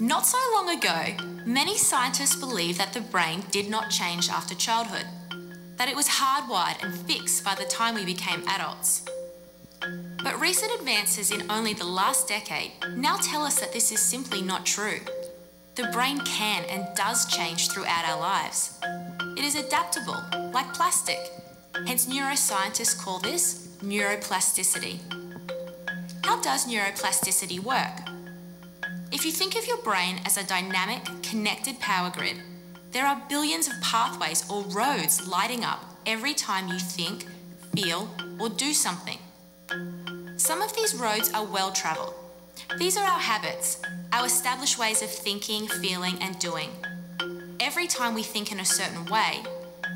Not so long ago, many scientists believed that the brain did not change after childhood, that it was hardwired and fixed by the time we became adults. But recent advances in only the last decade now tell us that this is simply not true. The brain can and does change throughout our lives. It is adaptable, like plastic. Hence, neuroscientists call this neuroplasticity. How does neuroplasticity work? If you think of your brain as a dynamic, connected power grid, there are billions of pathways or roads lighting up every time you think, feel, or do something. Some of these roads are well travelled. These are our habits, our established ways of thinking, feeling, and doing. Every time we think in a certain way,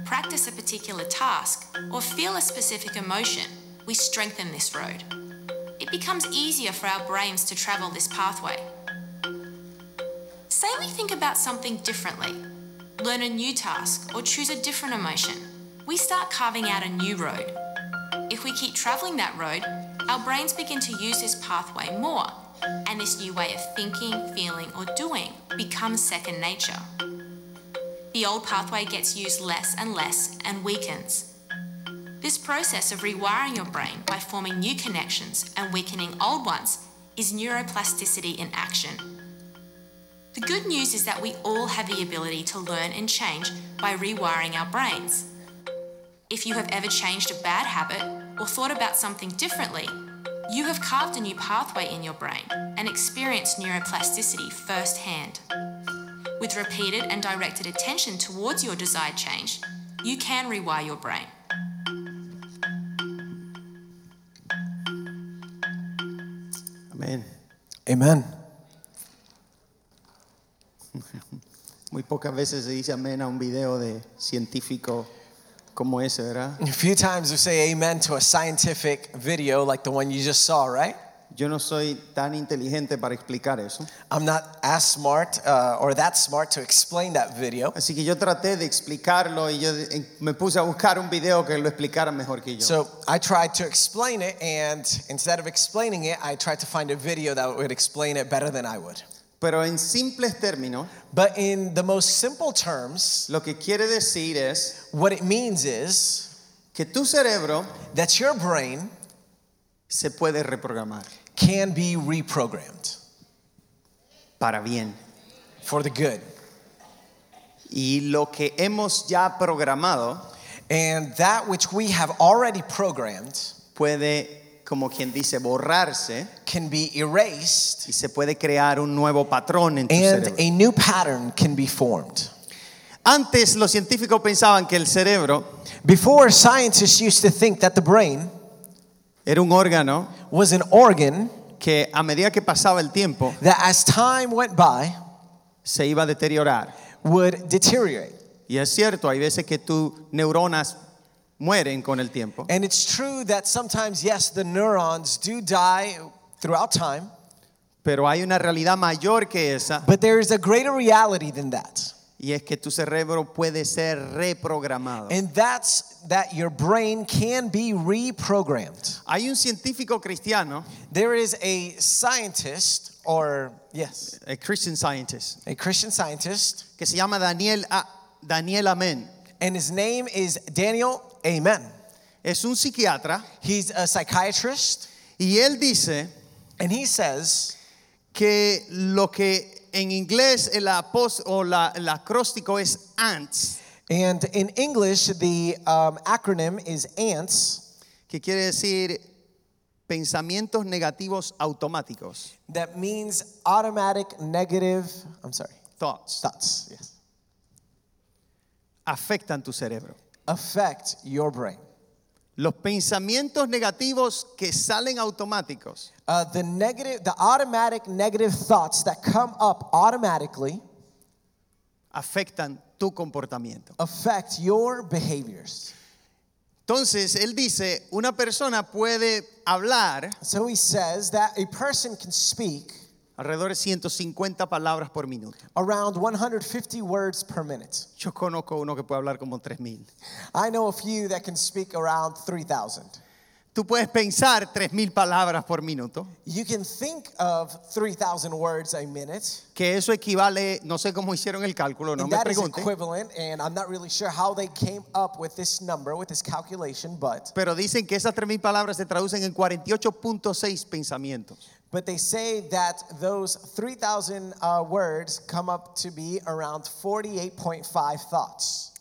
practice a particular task, or feel a specific emotion, we strengthen this road. It becomes easier for our brains to travel this pathway. Say we think about something differently, learn a new task, or choose a different emotion. We start carving out a new road. If we keep travelling that road, our brains begin to use this pathway more, and this new way of thinking, feeling, or doing becomes second nature. The old pathway gets used less and less and weakens. This process of rewiring your brain by forming new connections and weakening old ones is neuroplasticity in action. The good news is that we all have the ability to learn and change by rewiring our brains. If you have ever changed a bad habit or thought about something differently, you have carved a new pathway in your brain and experienced neuroplasticity firsthand. With repeated and directed attention towards your desired change, you can rewire your brain. Amén. Amen. Muy pocas veces se dice amén a un video de científico como ese, ¿verdad? A few times we say amen to a scientific video like the one you just saw, right? Yo no soy tan inteligente para explicar eso. I'm not as smart uh, or that smart to explain that video. Así que yo traté de explicarlo y yo eh, me puse a buscar un video que lo explicara mejor que yo. So I tried to explain it, and instead of explaining it, I tried to find a video that would explain it better than I would. Pero en simples términos, But in the most simple terms, lo que quiere decir es what it means is que tu cerebro that your brain se puede reprogramar can be reprogrammed para bien. for the good. Y lo que hemos ya programado And that which we have already programmed puede, como quien dice, borrarse can be erased y se puede crear un nuevo patrón en tu and cerebro. a new pattern can be formed. Antes los científicos pensaban que el cerebro Before, scientists used to think that the brain era un órgano was an organ que a medida que pasaba el tiempo that, as time went by, se iba a deteriorar. would deteriorate. Y es cierto, hay veces que tus neuronas mueren con el tiempo, And it's true that sometimes, yes, the neurons do die throughout time, pero hay una realidad mayor que esa but there is a greater reality than that. y es que tu cerebro puede ser reprogramado. And that's that your brain can be reprogrammed. Hay un científico cristiano, There is a scientist, or yes, a Christian scientist, a Christian scientist, que se llama Daniel, A- Daniel Amen. and his name is Daniel Amen. Es un psiquiatra He's a psychiatrist, y él dice and he says que lo que en inglés el apos o la, el acróstico es ANTS, And in English, the um, acronym is ANTS. que quiere decir pensamientos negativos automáticos, That means automatic negative, I'm sorry, thoughts, thoughts, yes, afectan tu cerebro. Affect your brain. Los pensamientos negativos que salen automáticos Uh, the negative, the automatic negative thoughts that come up automatically afectan tu comportamiento. affect your behaviors. Entonces, él dice, una persona puede hablar So he says that a person can speak alrededor de 150 palabras por minuto. around 150 words per minute. Yo conozco uno que puede hablar como 3000. I know a few that can speak around 3,000. Tú puedes pensar 3.000 palabras por minuto, You can think of 3,000 words a minute. que eso equivale, no sé cómo hicieron el cálculo, no and me that is pregunte, equivalent, and I'm not really sure how they came up with this number, with this calculation, but pero dicen que esas 3.000 palabras se traducen en 48.6 pensamientos. But they say that those 3,000 uh, words come up to be around 48.5 thoughts.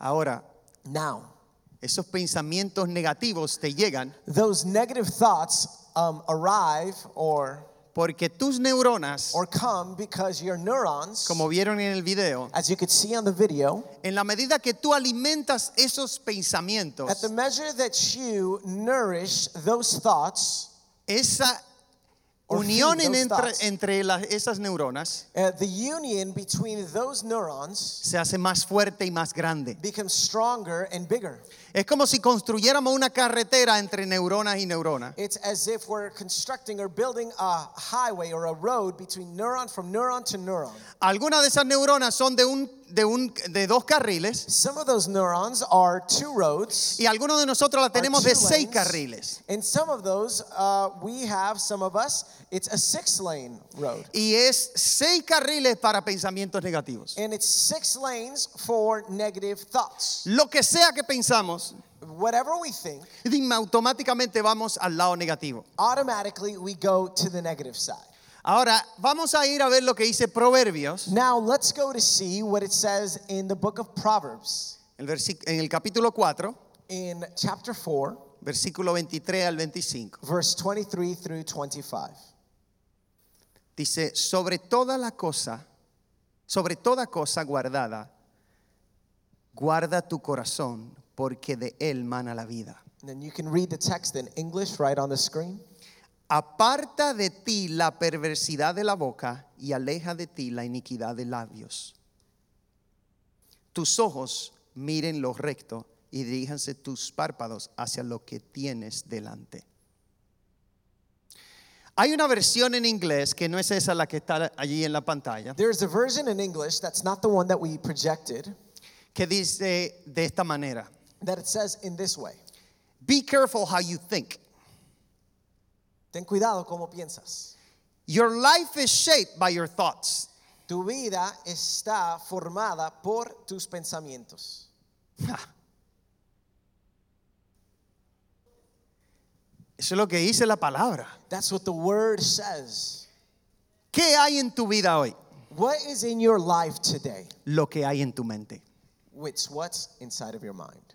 Ahora, Now, esos pensamientos negativos te llegan those negative thoughts um, arrive or porque tus neuronas, or come because your neurons, como vieron en el video, as you could see on the video, en la medida que tú alimentas esos pensamientos at the measure that you nourish those thoughts, esa unión entre, entre esas neuronas uh, the union between those neurons se hace más fuerte y más grande. becomes stronger and bigger. Es como si construyéramos una carretera entre neuronas y neuronas. It's as if we're constructing or building a highway or a road between neuron from neuron to neuron. Algunas de esas neuronas son de, un, de, un, de dos carriles Some of those neurons are two roads. y algunos de nosotros are tenemos de seis lanes. carriles. And some of those, uh, we have, some of us, it's a six lane road. Y es seis carriles para pensamientos negativos. And it's six lanes for negative thoughts. Lo que sea que pensamos, Whatever we think, automáticamente vamos al lado negativo. automatically we go to the negative side. Ahora, vamos a ir a ver lo que dice Proverbios, Now let's go to see what it says in the book of Proverbs el en el capítulo 4, in chapter 4, versículo 23 al 25. verse 23 through 25. Dice, sobre toda la cosa, sobre toda cosa guardada, guarda tu corazón, porque de él mana la vida. And then you can read the text in English right on the screen. Aparta de ti la perversidad de la boca y aleja de ti la iniquidad de labios. Tus ojos miren lo recto y diríjanse tus párpados hacia lo que tienes delante. Hay una versión en inglés que no es esa la que está allí en la pantalla, There's a version in English that's not the one that we projected que dice de esta manera, that it says in this way. Be careful how you think. Ten cuidado como piensas. Your life is shaped by your thoughts. Tu vida está formada por tus pensamientos. Eso es lo que dice la palabra. That's what the word says. ¿Qué hay en tu vida hoy? What is in your life today? Lo que hay en tu mente. It's what's inside of your mind.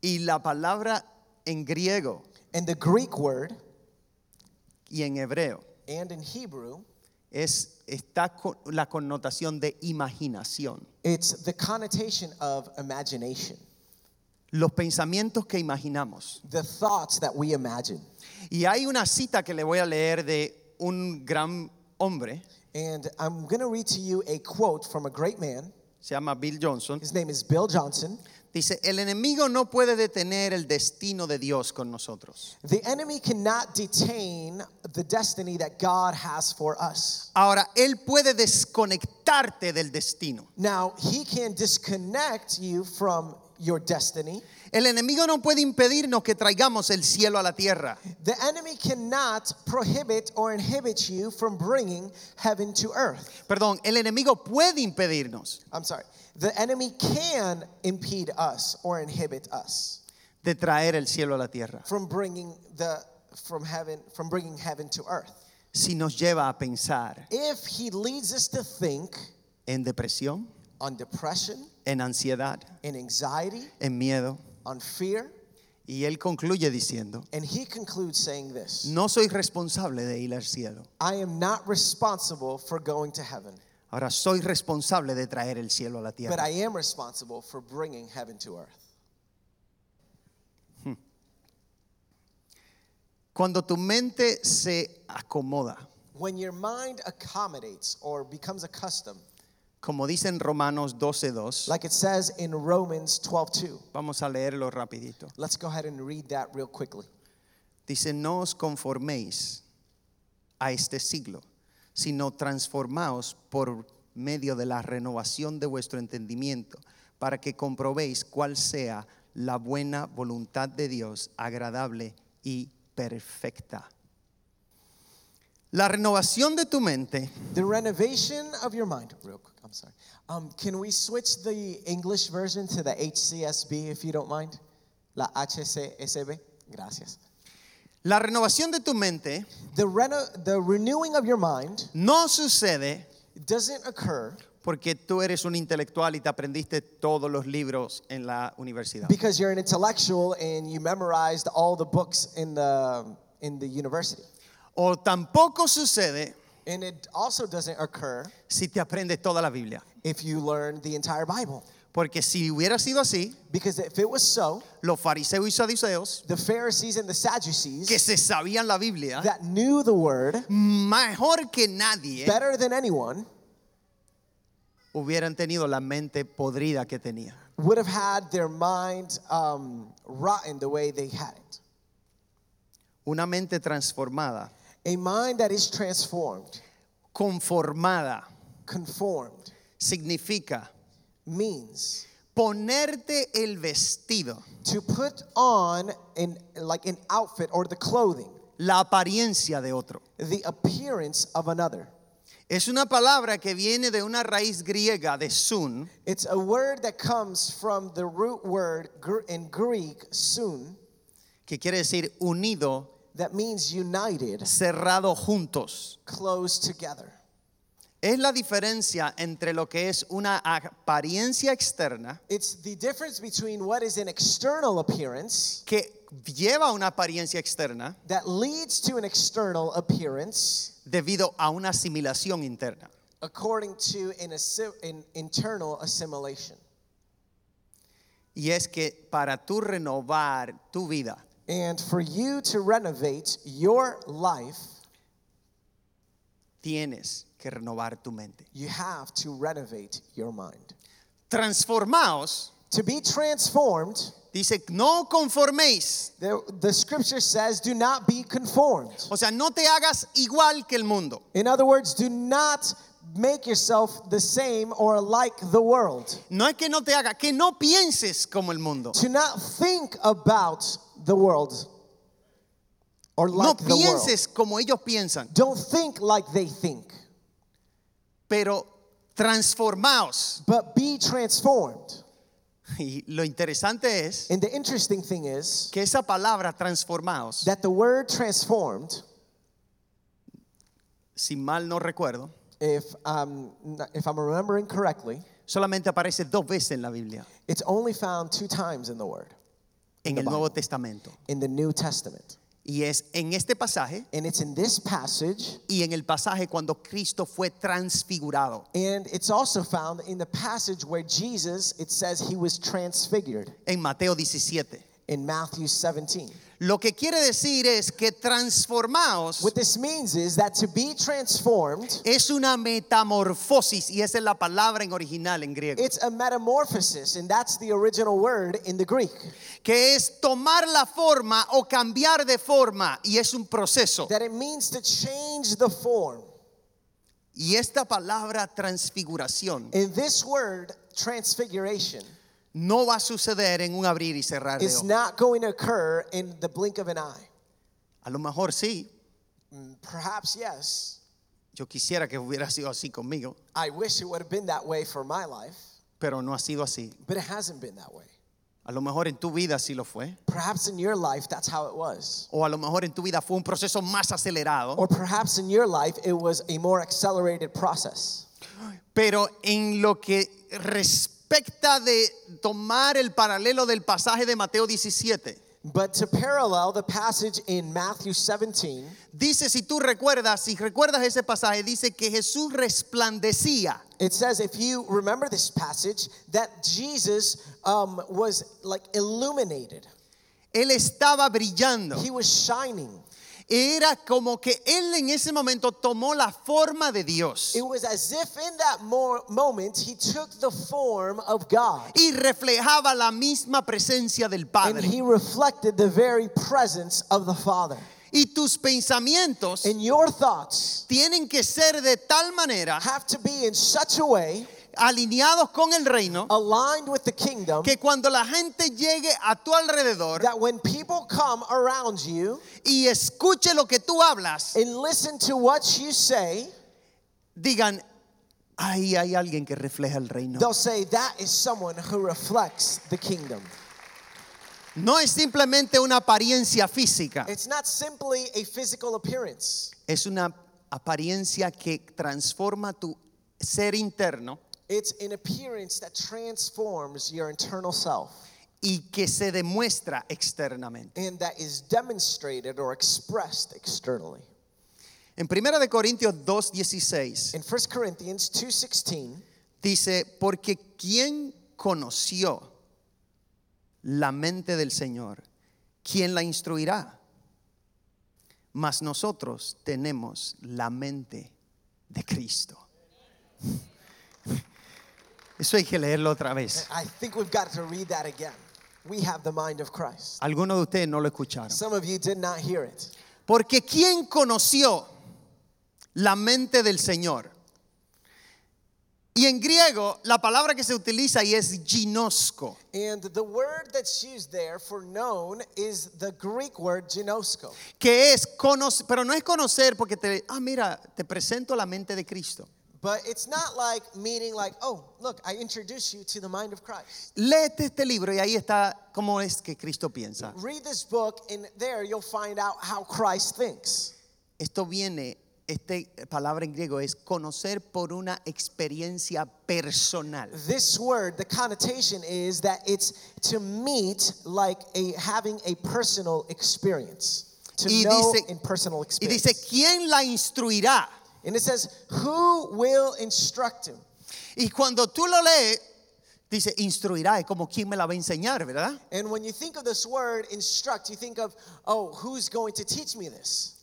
Y la palabra en griego And the Greek word y en hebreo and in Hebrew, es está con la connotación de imaginación. it's the connotation of imagination, Los pensamientos que imaginamos. the thoughts that we imagine. Y hay una cita que le voy a leer de un gran hombre, And I'm going to read to you a quote from a great man. se llama Bill Johnson. His name is Bill Johnson. Dice, el enemigo no puede detener el destino de Dios con nosotros. The enemy cannot detain the destiny that God has for us. Ahora, él puede desconectarte del destino. Now, he can disconnect you from your destiny. El enemigo no puede impedirnos que traigamos el cielo a la tierra. The enemy cannot prohibit or inhibit you from bringing heaven to earth. Perdón, el enemigo puede impedirnos I'm sorry. The enemy can impede us or inhibit us de traer el cielo a la tierra from bringing the from heaven from bringing heaven to earth. si nos lleva a pensar If he leads us to think en depresión, on depression, en ansiedad, in anxiety, en miedo. on fear, Y él concluye diciendo, and he concludes saying this no soy responsable de ir al cielo. I am not responsible for going to heaven, Ahora soy responsable de traer el cielo a la but tierra. I am responsible for bringing heaven to earth. Cuando tu mente se acomoda, When your mind accommodates or becomes accustomed, como dice en Romanos 12:2, like it says in Romans 12:2. vamos a leerlo rapidito. Let's go ahead and read that real quickly. Dice, no os conforméis a este siglo, sino transformaos por medio de la renovación de vuestro entendimiento, para que comprobéis cuál sea la buena voluntad de Dios, agradable y perfecta. La renovación de tu mente The renovation of your mind, real quick, I'm sorry. Um, can we switch the English version to the HCSB if you don't mind? La HCSB? Gracias. La renovación de tu mente The, reno- the renewing of your mind no sucede doesn't occur porque tú eres un intelectual y te aprendiste todos los libros en la universidad. because you're an intellectual and you memorized all the books in the, in the university. O tampoco sucede And it also doesn't occur si te aprendes toda la Biblia. if you learn the entire Bible. Porque si hubiera sido así, Because if it was so, los fariseos y saduceos the Pharisees and the que Sadducees se sabían la Biblia that knew the word mejor que nadie better than anyone hubieran tenido la mente podrida que tenía. would have had their mind um, rotten the way they had it. Una mente transformada, A mind that is transformed, conformada, conformed, significa means ponerte el vestido, to put on an, like an outfit or the clothing, la apariencia de otro. the appearance of another. Es una palabra que viene de una raíz griega de sun, It's a word that comes from the root word in Greek, sun, que quiere decir unido, that means united, cerrado juntos. close together. Es la diferencia entre lo que es una apariencia externa, It's the difference between what is an external appearance que lleva una apariencia externa that leads to an external appearance debido a una asimilación interna. according to an, assi- an internal assimilation. Y es que para tú renovar tu vida, And for you to renovate your life, tienes que renovar tu mente. you have to renovate your mind. Transformaos, To be transformed, dice, no conforméis. the, the scripture says, do not be conformed. O sea, no te hagas igual que el mundo. In other words, do not make yourself the same or like the world. No es que no te hagas, que no pienses como el mundo. To not think about the world or No like the world. pienses como ellos piensan, Don't think like they think, pero transformaos. but be transformed. Y lo interesante es And the interesting thing is que esa palabra transformaos, that the word transformed, si mal no recuerdo, if, um, if I'm remembering correctly, solamente aparece dos veces en la Biblia, it's only found two times in the word, en el Nuevo Testamento. in the New Testament. Y es en este pasaje And it's in this passage, y en el pasaje cuando Cristo fue transfigurado. and it's also found in the passage where Jesus, it says he was transfigured en Mateo 17. in Matthew 17. Lo que quiere decir es que transformaos What this means is that to be transformed, es una metamorfosis y esa es la palabra en original en griego, it's a metamorphosis, and that's the original word in the Greek. que es tomar la forma o cambiar de forma y es un proceso. That it means to change the form. Y esta palabra transfiguración And this word, transfiguration, no va a suceder en un abrir y cerrar de ojos. not going to occur in the blink of an eye. A lo mejor sí, Perhaps yes. yo quisiera que hubiera sido así conmigo, I wish it would have been that way for my life, pero no ha sido así. but it hasn't been that way. A lo mejor en tu vida sí lo fue, Perhaps in your life, that's how it was. o a lo mejor en tu vida fue un proceso más acelerado. Or perhaps in your life, it was a more accelerated process. Pero en lo que respecta de tomar el paralelo del pasaje de Mateo 17, But to parallel the passage in Matthew 17, dice, si tú recuerdas, si recuerdas ese pasaje, dice que Jesús resplandecía. it says, if you remember this passage, that Jesus um, was like illuminated, Él estaba brillando. he was shining. Era como que Él en ese momento tomó la forma de Dios It was as if in that mo- moment he took the form of God y reflejaba la misma presencia del and Padre. he reflected the very presence of the Father. Y tus pensamientos And your thoughts tienen que ser de tal manera have to be in such a way alineados con el reino, aligned with the kingdom, que cuando la gente llegue a tu alrededor that when people come around you y escuche lo que tú hablas, and listen to what you say, digan, ahí hay alguien que refleja el reino. they'll say, That is someone who reflects the kingdom. No es simplemente una apariencia física, It's not simply a physical appearance, es una apariencia que transforma tu ser interno it's an appearance that transforms your internal self y que se demuestra externamente. and that is demonstrated or expressed externally. En 1 de Corintios 2:16 In 1 Corinthians 2:16, dice, porque ¿quién conoció la mente del Señor? ¿Quién la instruirá? Mas nosotros tenemos la mente de Cristo. Eso hay que leerlo otra vez. I think we've got to read that again. We have the mind of Christ. Algunos de ustedes no lo escucharon. Some of you did not hear it. Porque ¿quién conoció la mente del Señor? Y en griego la palabra que se utiliza y es ginosco. And the word that's used there for known is the Greek word ginosko. que es conocer, pero no es conocer porque te, ah, mira, te presento la mente de Cristo. But it's not like meaning like, oh, look, I introduce you to the mind of Christ. Léete este libro y ahí está cómo es que Cristo piensa. Read this book, and there you'll find out how Christ thinks. Esto viene, esta palabra en griego es conocer por una experiencia personal. This word, the connotation is that it's to meet like a having a personal experience. To Y know dice- in personal experience. Y dice, ¿quién la instruirá? And it says, who will instruct him? Y cuando tú lo lees, dice, instruirá, es como quién me la va a enseñar, ¿verdad? And when you think of this word, instruct, you think of, oh, who's going to teach me this?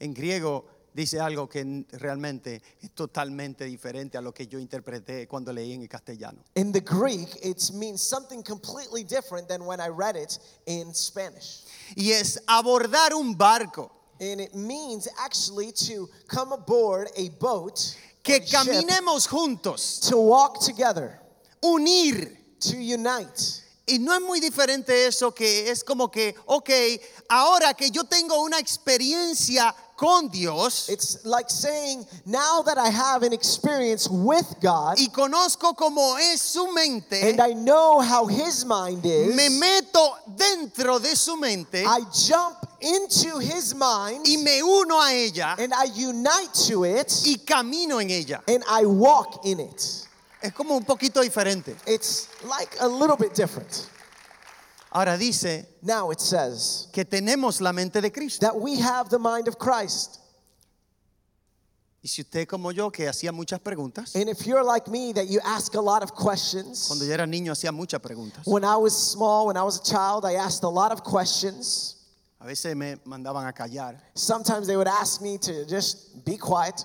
En griego dice algo que realmente es totalmente diferente a lo que yo interpreté cuando leí en el castellano. In the Greek, it means something completely different than when I read it in Spanish. Y es abordar un barco. And it means actually to come aboard a boat, que caminemos juntos, to walk together, unir. to unite. Y no es muy diferente eso que es como que, ok, ahora que yo tengo una experiencia con Dios It's like saying, now that I have an experience with God y conozco cómo es su mente, and I know how His mind is, me meto dentro de su mente I jump into His mind y me uno a ella and I unite to it y camino en ella. and I walk in it. Es como un poquito diferente. It's like a little bit different. Ahora dice Now it says que tenemos la mente de Cristo. that we have the mind of Christ. Y si usted como yo que hacía muchas preguntas, And if you're like me, that you ask a lot of questions. cuando yo era niño hacía muchas preguntas. When I was small, when I was a child, I asked a lot of questions. A veces me mandaban a callar. Sometimes they would ask me to just be quiet.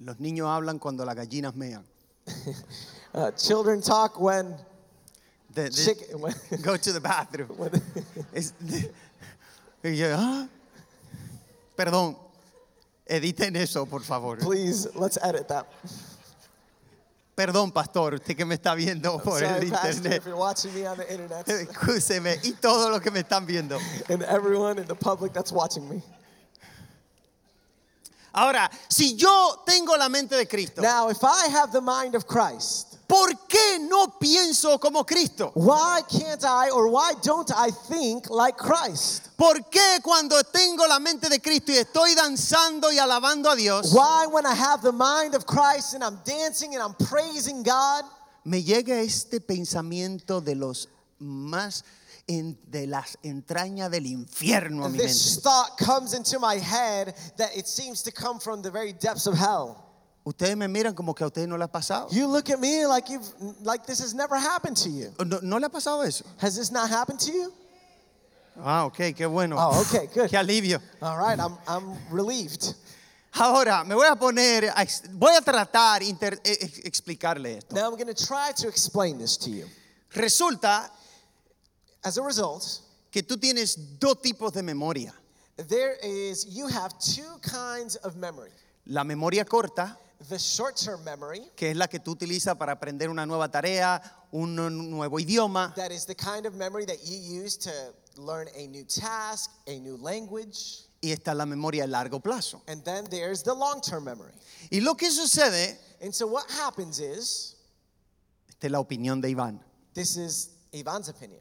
Los niños hablan cuando las gallinas mean. Uh, children talk when Chicken. When, go to the bathroom. y yo, "Ah". Perdón, editen eso, por favor. please, let's edit that. Perdón, pastor, usted que me está viendo por Sorry, el internet. if you're watching me on the internet, Excúseme. Y todos los que me están viendo. and everyone in the public that's watching me. Ahora, si yo tengo la mente de Cristo, Now, if I have the mind of Christ, ¿por qué no pienso como Cristo? why can't I or why don't I think like Christ? ¿Por qué cuando tengo la mente de Cristo y estoy danzando y alabando a Dios, Why, when I have the mind of Christ and I'm dancing and I'm praising God, me llega este pensamiento de los más en- de las entrañas del infierno a mi this mente? thought comes into my head that it seems to come from the very depths of hell? Ustedes me miran como que a ustedes no le ha pasado. You look at me like you've like this has never happened to you. ¿No, no le ha pasado eso? Has this not happened to you? Ah, ok, qué bueno. Oh, okay, good. Qué alivio. All right, I'm I'm relieved. Ahora, me voy a poner, voy a tratar inter- eh, ex- explicarle esto. Now I'm going to try to explain this to you. Resulta As a result, que tú tienes dos tipos de memoria. there is you have two kinds of memory. La memoria corta the short term memory, que es la que tú utilizas para aprender una nueva tarea, un nuevo idioma. that is the kind of memory that you use to learn a new task, a new language. Y está la memoria a largo plazo. And then there's the long term memory. Y lo que sucede, And so what happens is esta es la opinión de Iván, this is Ivan's opinion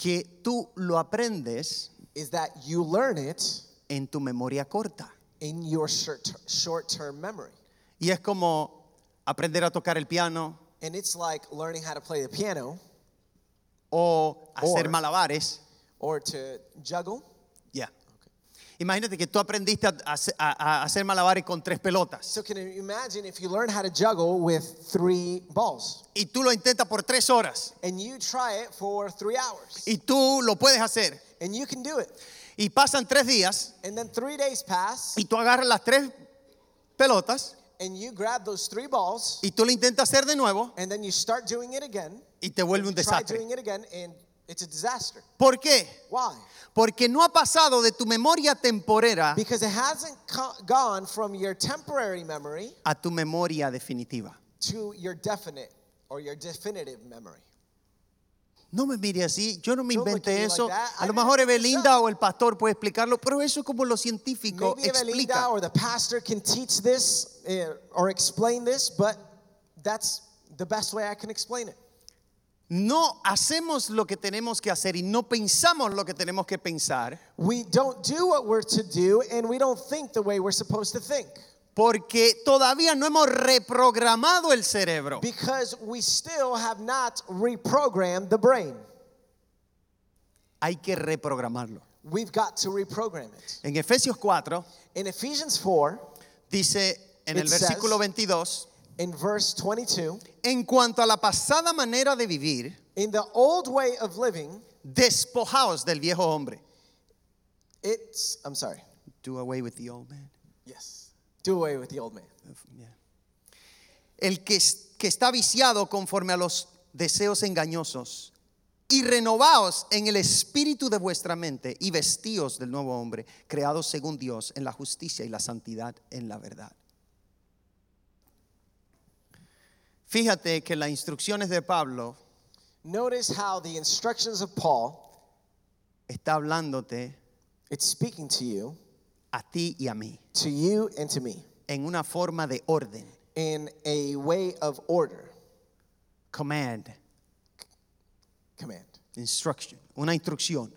que tú lo aprendes is that you learn it en tu memoria corta. In your short short term memory. Y es como aprender a tocar el piano And it's like learning how to play the piano o hacer Or- malabares. or to juggle. Ya. Imagínate que tú aprendiste a, a- a hacer malabares con tres pelotas So can you imagine if you learn how to juggle with three balls y tú lo intentas por tres horas and you try it for three hours y tú lo puedes hacer and you can do it. Y pasan tres días And then three days pass y tú agarras las tres pelotas and you grab those three balls y tú lo intentas hacer de nuevo and then you start doing it again. y te vuelve un desastre. doing it again and it's a disaster. ¿Por qué? Why? Porque no ha pasado de tu memoria temporera Because it hasn't gone from your temporary memory a tu memoria definitiva. to your definite or your definitive memory. No me mire así, yo no me inventé eso. A lo mejor Evelinda o el pastor puede explicarlo, pero eso es como los científicos Maybe Evelinda explican. or the pastor can teach this uh, or explain this, but that's the best way I can explain it. No hacemos lo que tenemos que hacer y no pensamos lo que tenemos que pensar We don't do what we're to do and we don't think the way we're supposed to think porque todavía no hemos reprogramado el cerebro. because we still have not reprogrammed the brain. Hay que reprogramarlo. We've got to reprogram it. En Efesios 4 In Ephesians 4, dice en el versículo 22, in verse 22, en cuanto a la pasada manera de vivir, in the old way of living, despojaos del viejo hombre. it's, I'm sorry, Do away with the old man. yes, do away with the old man. Yeah. El que, es- que está viciado conforme a los deseos engañosos. Y renovaos en el espíritu de vuestra mente y vestíos del nuevo hombre, creados según Dios en la justicia y la santidad en la verdad. Fíjate que las instrucciones de Pablo Notice how the instructions of Paul, está hablándote it's speaking to you, a ti y a mí to you and to me, en una forma de orden, in a way of order, command, command. instruction, una instrucción.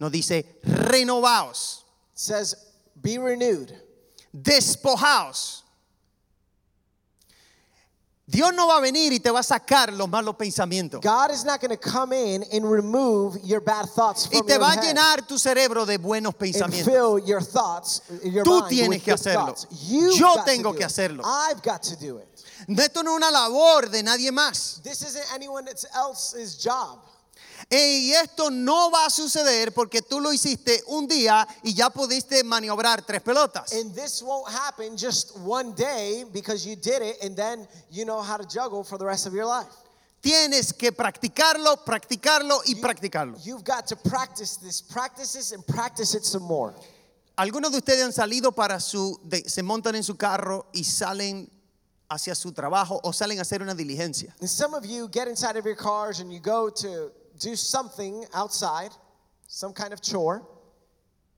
No dice renovaos, It says, be renewed. despojaos. Dios no va a venir y te va a sacar los malos pensamientos. God is not going to come in and remove your bad thoughts Y from te your va a head llenar tu cerebro de buenos and pensamientos. fill your thoughts, your Tú mind tienes que hacerlo. Yo tengo do que it. hacerlo. I've got to do it. Esto no es una labor de nadie más. This isn't anyone else's job. Y esto no va a suceder porque tú lo hiciste un día y ya pudiste maniobrar tres pelotas. And this won't happen just one day because you did it and then you know how to juggle for the rest of your life. Tienes que practicarlo, practicarlo y practicarlo. You've got to practice this, practice this, and practice it some more. Algunos de ustedes han salido para su, de- se montan en su carro y salen hacia su trabajo o salen a hacer una diligencia. And some of you get inside of your cars and you go to do something outside, some kind of chore,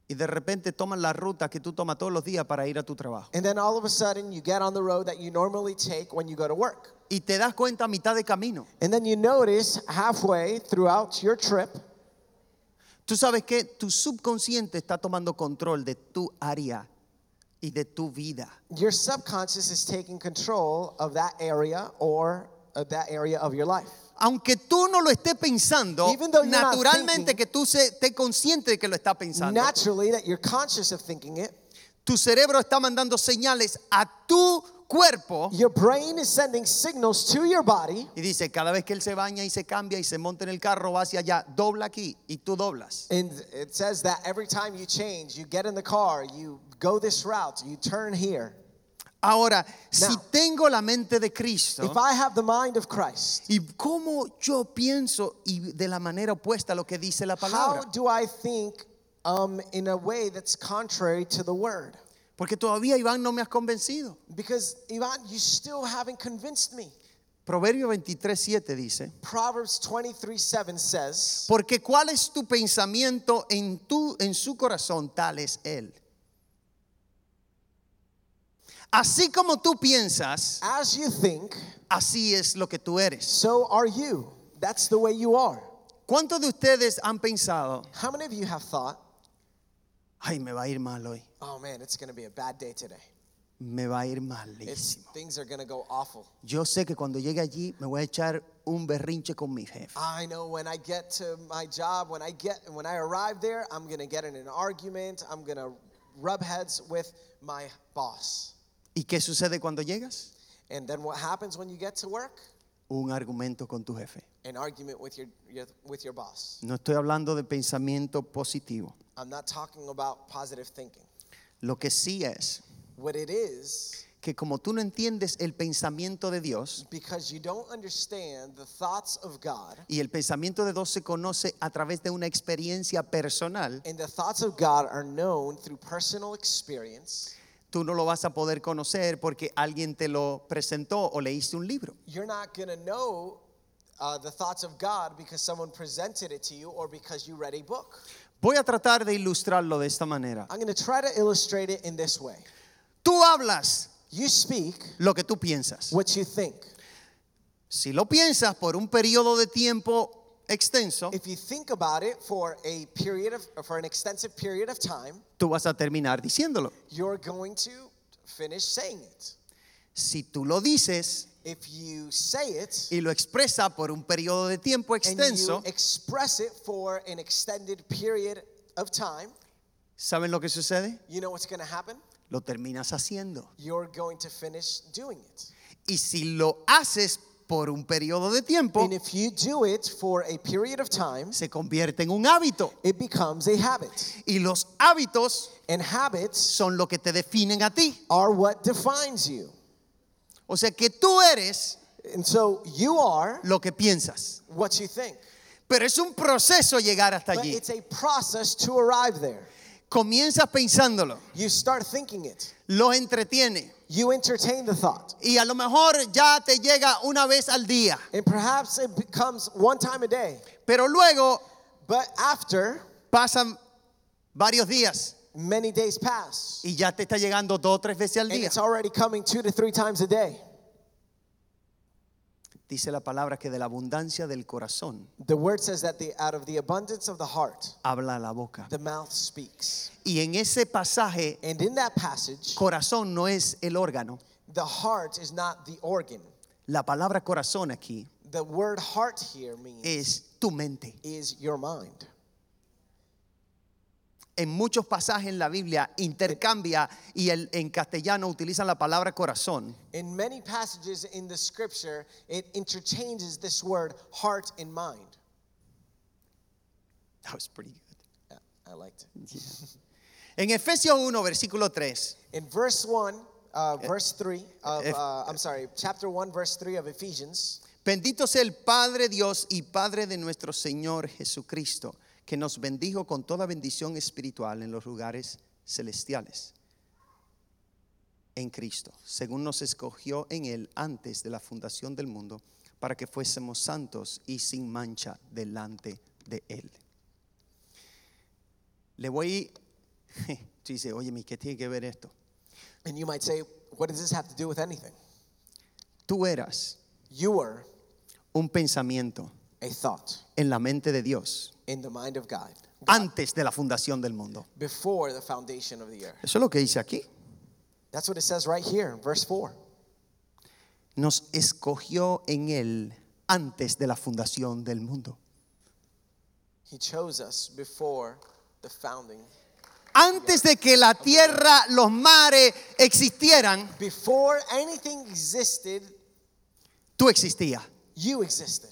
Y de repente toman la ruta que tú tomas todos los días para ir a tu trabajo. and then all of a sudden you get on the road that you normally take when you go to work. Y te das cuenta a mitad de camino. And then you notice halfway throughout your trip, Tú sabes que tu subconsciente está tomando control de tu área y de tu vida. your subconscious is taking control of that area or of that area of your life. Aunque tú no lo estés pensando, naturalmente thinking- que tú se- estés consciente de que lo estás pensando. Naturally, that you're conscious of thinking it, Tu cerebro está mandando señales a tu cuerpo your brain is sending signals to your body. y dice, cada vez que él se baña y se cambia y se monta en el carro, va hacia allá, dobla aquí y tú doblas. And it says that every time you change, you get in the car, you go this route, you turn here. Ahora, si Now, tengo la mente de Cristo, If I have the mind of Christ, y cómo yo pienso y de la manera opuesta a lo que dice la how palabra. do I think um, in a way that's contrary to the word? Porque todavía, Iván, no me has convencido. Because, Ivan, you still haven't convinced me. Proverbio 23, 7 dice, Proverbs 23 7 says, porque cuál es tu pensamiento en, tu, en su corazón, tal es él. Así como tú piensas, As you think, así es lo que tú eres. so are you. That's the way you are. ¿Cuántos de ustedes han pensado, How many of you have thought, ay, me va a ir mal hoy? oh man, it's going to be a bad day today? Me va a ir malísimo. things are going to go awful. Yo sé que cuando llegue allí me voy a echar un berrinche con mi jefe. I know when I get to my job, when I get when I arrive there, I'm going to get in an argument. I'm going to rub heads with my boss. ¿Y qué sucede cuando llegas? And then what happens when you get to work? Un argumento con tu jefe. An argument with your, your with your boss. No estoy hablando de pensamiento positivo. I'm not talking about positive thinking. Lo que sí es What it is que como tú no entiendes el pensamiento de Dios, because you don't understand the thoughts of God y el pensamiento de Dios se conoce a través de una experiencia personal, and the thoughts of God are known through personal experience. Tú no lo vas a poder conocer porque alguien te lo presentó o leíste un libro. You're not going to know uh, the thoughts of God because someone presented it to you or because you read a book. Voy a tratar de ilustrarlo de esta manera. I'm going to try to illustrate it in this way. Tú hablas You speak lo que tú piensas. what you think. Si lo piensas por un periodo de tiempo extenso, If you think about it for a period of for an extensive period of time, tú vas a terminar diciéndolo. you're going to finish saying it. Si tú lo dices If you say it y lo expresas por un periodo de tiempo and you extenso, express it for an extended period of time, ¿saben lo que sucede? you know what's going to happen? Lo terminas haciendo. You're going to finish doing it. Y si lo haces por un periodo de tiempo, And if you do it for a period of time, se convierte en un hábito. it becomes a habit. Y los hábitos And habits son lo que te definen a ti. are what defines you. O sea que tú eres And so you are lo que piensas. what you think. Pero es un proceso llegar hasta But allí. it's a process to arrive there. Comienzas pensándolo, You start thinking it. lo entretiene You entertain the thought. y a lo mejor ya te llega una vez al día. And perhaps it becomes one time a day. Pero luego But after pasan varios días many days pass, y ya te está llegando dos o tres veces al and día. it's already coming two to three times a day. Dice la palabra que de la abundancia del corazón The word says that the, out of the abundance of the heart, habla la boca. the mouth speaks. Y en ese pasaje, And in that passage, corazón no es el órgano. the heart is not the organ. La palabra corazón aquí The word heart here means es tu mente. is your mind. En muchos pasajes en la Biblia intercambia y el- en castellano utilizan la palabra corazón In many passages in the scripture, it interchanges this word heart and mind. That was pretty good. Yeah, I liked it. En Efesios 1, versículo 3, In verse 1, uh, verse 3 of, if- uh, I'm sorry, chapter 1, verse 3 of Ephesians, bendito sea el Padre Dios y Padre de nuestro Señor Jesucristo, que nos bendijo con toda bendición espiritual en los lugares celestiales. En Cristo, según nos escogió en Él antes de la fundación del mundo, para que fuésemos santos y sin mancha delante de Él. Le voy, tú dices, oye, ¿qué tiene que ver esto? and you might say, what does this have to do with anything? Tú eras You were un pensamiento a thought en la mente de Dios in the mind of God antes de la fundación del mundo. before the foundation of the earth. Eso es lo que dice aquí. That's what it says right here in verse 4. Nos escogió en Él antes de la fundación del mundo. He chose us before the founding. Antes de que la tierra, los mares existieran, Before anything existed, tú existías. you existed.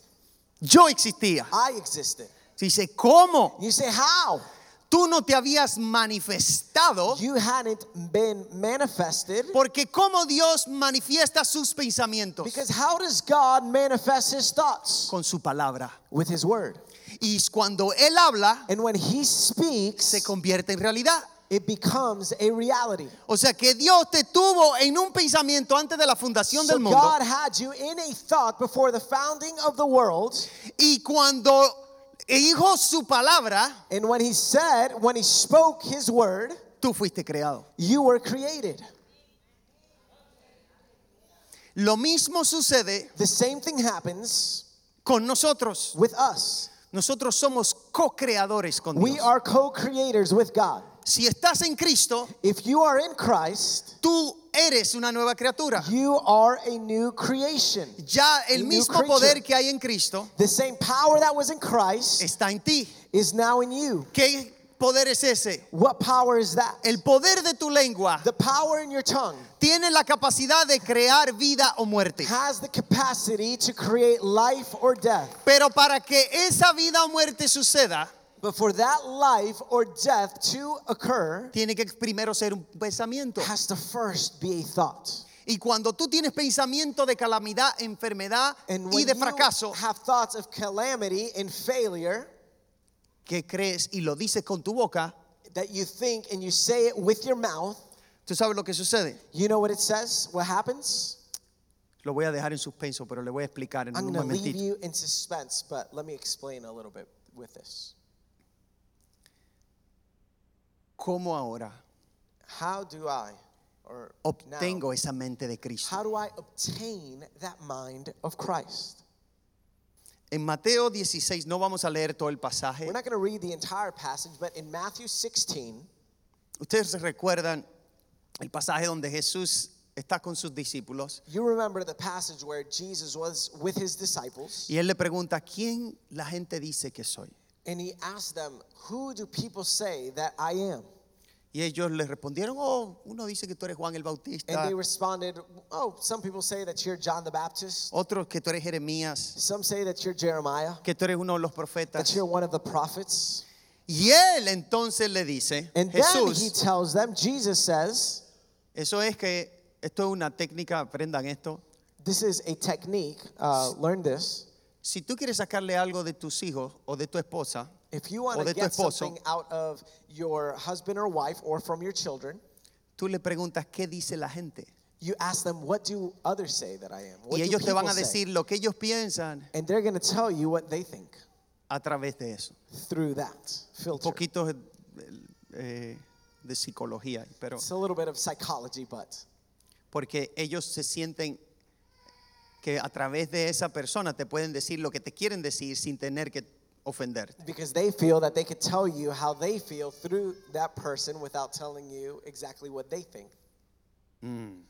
Yo existía. I existed. Dice, ¿cómo? You say, how? Tú no te habías manifestado You hadn't been manifested. porque cómo Dios manifiesta sus pensamientos Because how does God manifest his thoughts? con su palabra. With his word. Y cuando Él habla, And when he speaks, se convierte en realidad. It becomes a reality. O sea que Dios te tuvo en un pensamiento antes de la fundación So del mundo. God had you in a thought before the founding of the world, Y cuando dijo su palabra, and when He said, when He spoke His word, tú fuiste creado. you were created. Lo mismo sucede The same thing happens con nosotros. with us. Nosotros somos co-creadores con Dios. We are co creators with God. Si estás en Cristo, If you are in Christ, tú eres una nueva criatura. you are a new creation. Ya el A mismo poder que hay en Cristo The same power that was in Christ está en ti. is now in you. ¿Qué poder es ese? What power is that? El poder de tu lengua The power in your tongue tiene la capacidad de crear vida o muerte. has the capacity to create life or death. Pero para que esa vida o muerte suceda, But for that life or death to occur, tiene que primero ser un pensamiento. has to first be a thought. Y cuando tú tienes pensamiento de calamidad, enfermedad And y when de you fracaso, have thoughts of calamity and failure que crees y lo dices con tu boca, that you think and you say it with your mouth, ¿tú sabes lo que sucede? you know what it says? What happens? Lo voy a dejar en suspenso, pero le voy a explicar en I'm un going to leave you in suspense, but let me explain a little bit with this. ¿Cómo ahora How do I, or obtengo now, esa mente de Cristo? how do I obtain that mind of Christ? En Mateo 16, no vamos a leer todo el pasaje. We're not going to read the entire passage, but in Matthew 16, Ustedes recuerdan el pasaje donde Jesús está con sus discípulos you remember the passage where Jesus was with his disciples, y él le pregunta, ¿quién la gente dice que soy? and he asked them, Who do people say that I am? Y ellos le respondieron, oh, uno dice que tú eres Juan el And Bautista, they responded, Oh, some people say that you're John the Baptist, otros que tú eres Jeremías, some say that you're Jeremiah, que tú eres uno de los that profetas. you're one of the prophets. Y él entonces le dice, And then he Jesús, tells them, Jesus says, eso es que esto es una técnica, aprendan esto. This is a technique, uh, learn this. Si tú quieres sacarle algo de tus hijos o de tu esposa, If you o want to de tu get esposo, something out of your husband or wife or from your children, tú le preguntas qué dice la gente. you ask them, What do others say that I am? What Y do ellos te van a say? decir lo que ellos piensan And they're going to tell you what they think a través de eso. through that Un filter. poquito de, eh, de psicología, pero It's a little bit of psychology, but porque ellos se sienten que a través de esa persona te pueden decir lo que te quieren decir sin tener que ofenderte. because they feel that they could tell you how they feel through that person without telling you exactly what they think. Mm.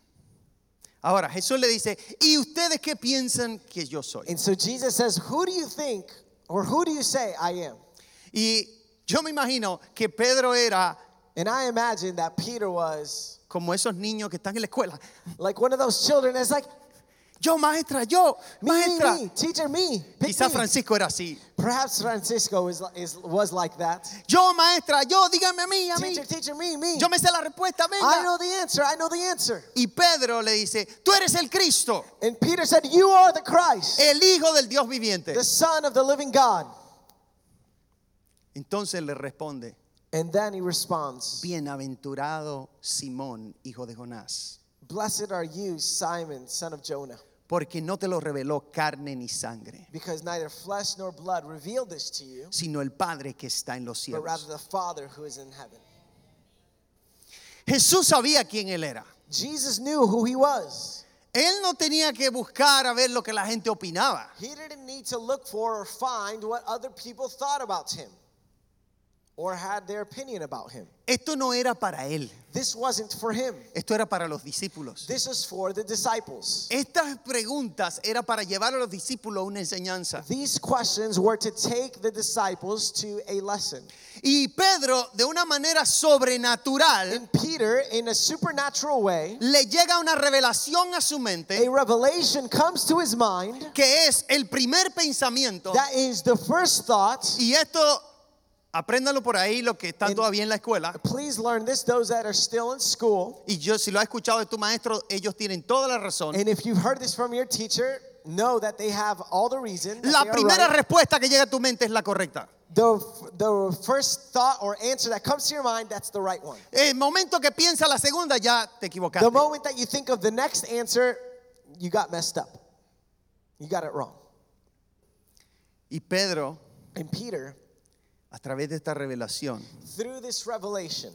Ahora, Jesús le dice, ¿y ustedes qué piensan que yo soy? And so Jesus says, Who do you think or who do you say I am? Y yo me imagino que Pedro era And I imagine that Peter was como esos niños que están en la escuela. like one of those children that's like, Yo, maestra, yo, Me, maestra. me, teacher, me. pick Quizá. Francisco era así. Perhaps Francisco is, is, was like that. Yo, maestra, yo, dígame a mí, a mí. Teacher, teacher, me, me. Yo me sé la respuesta, I venga. know the answer. I know the answer. Y Pedro le dice, tú eres el Cristo, And Peter said, You are the Christ, el Hijo del Dios viviente. the Son of the living God. Entonces le responde, And then he responds, bienaventurado Simón, hijo de Jonás, Blessed are you, Simon, son of Jonah, porque no te lo reveló carne ni sangre, because neither flesh nor blood revealed this to you, sino el Padre que está en los but rather cielos. the Father who is in heaven. Jesús sabía quién él era. Jesus knew who he was. Él no tenía que buscar a ver lo que la gente opinaba. He didn't need to look for or find what other people thought about him or had their opinion about him. Esto no era para él, This wasn't for him. esto era para los discípulos. This is for the disciples. Estas preguntas era para llevar a los discípulos a una enseñanza. These questions were to take the disciples to a lesson. Y Pedro, de una manera sobrenatural, And Peter, in a supernatural way, le llega una revelación a su a mente revelation comes to his mind que es el primer pensamiento. that is the first thought. Y esto, apréndalo por ahí, los que están todavía en la escuela. Please learn this, those that are still in school. Y yo, si lo has escuchado de tu maestro, ellos tienen toda la razón. And if you've heard this from your teacher, know that they have all the reason. la primera right. respuesta que llega a tu mente es la correcta. the, the first thought or answer that comes to your mind, that's the right one. El momento que piensa la segunda ya te equivocaste. The moment that you think of the next answer, you got messed up. You got it wrong. Y Pedro, And Peter, a través de esta revelación, through this revelation,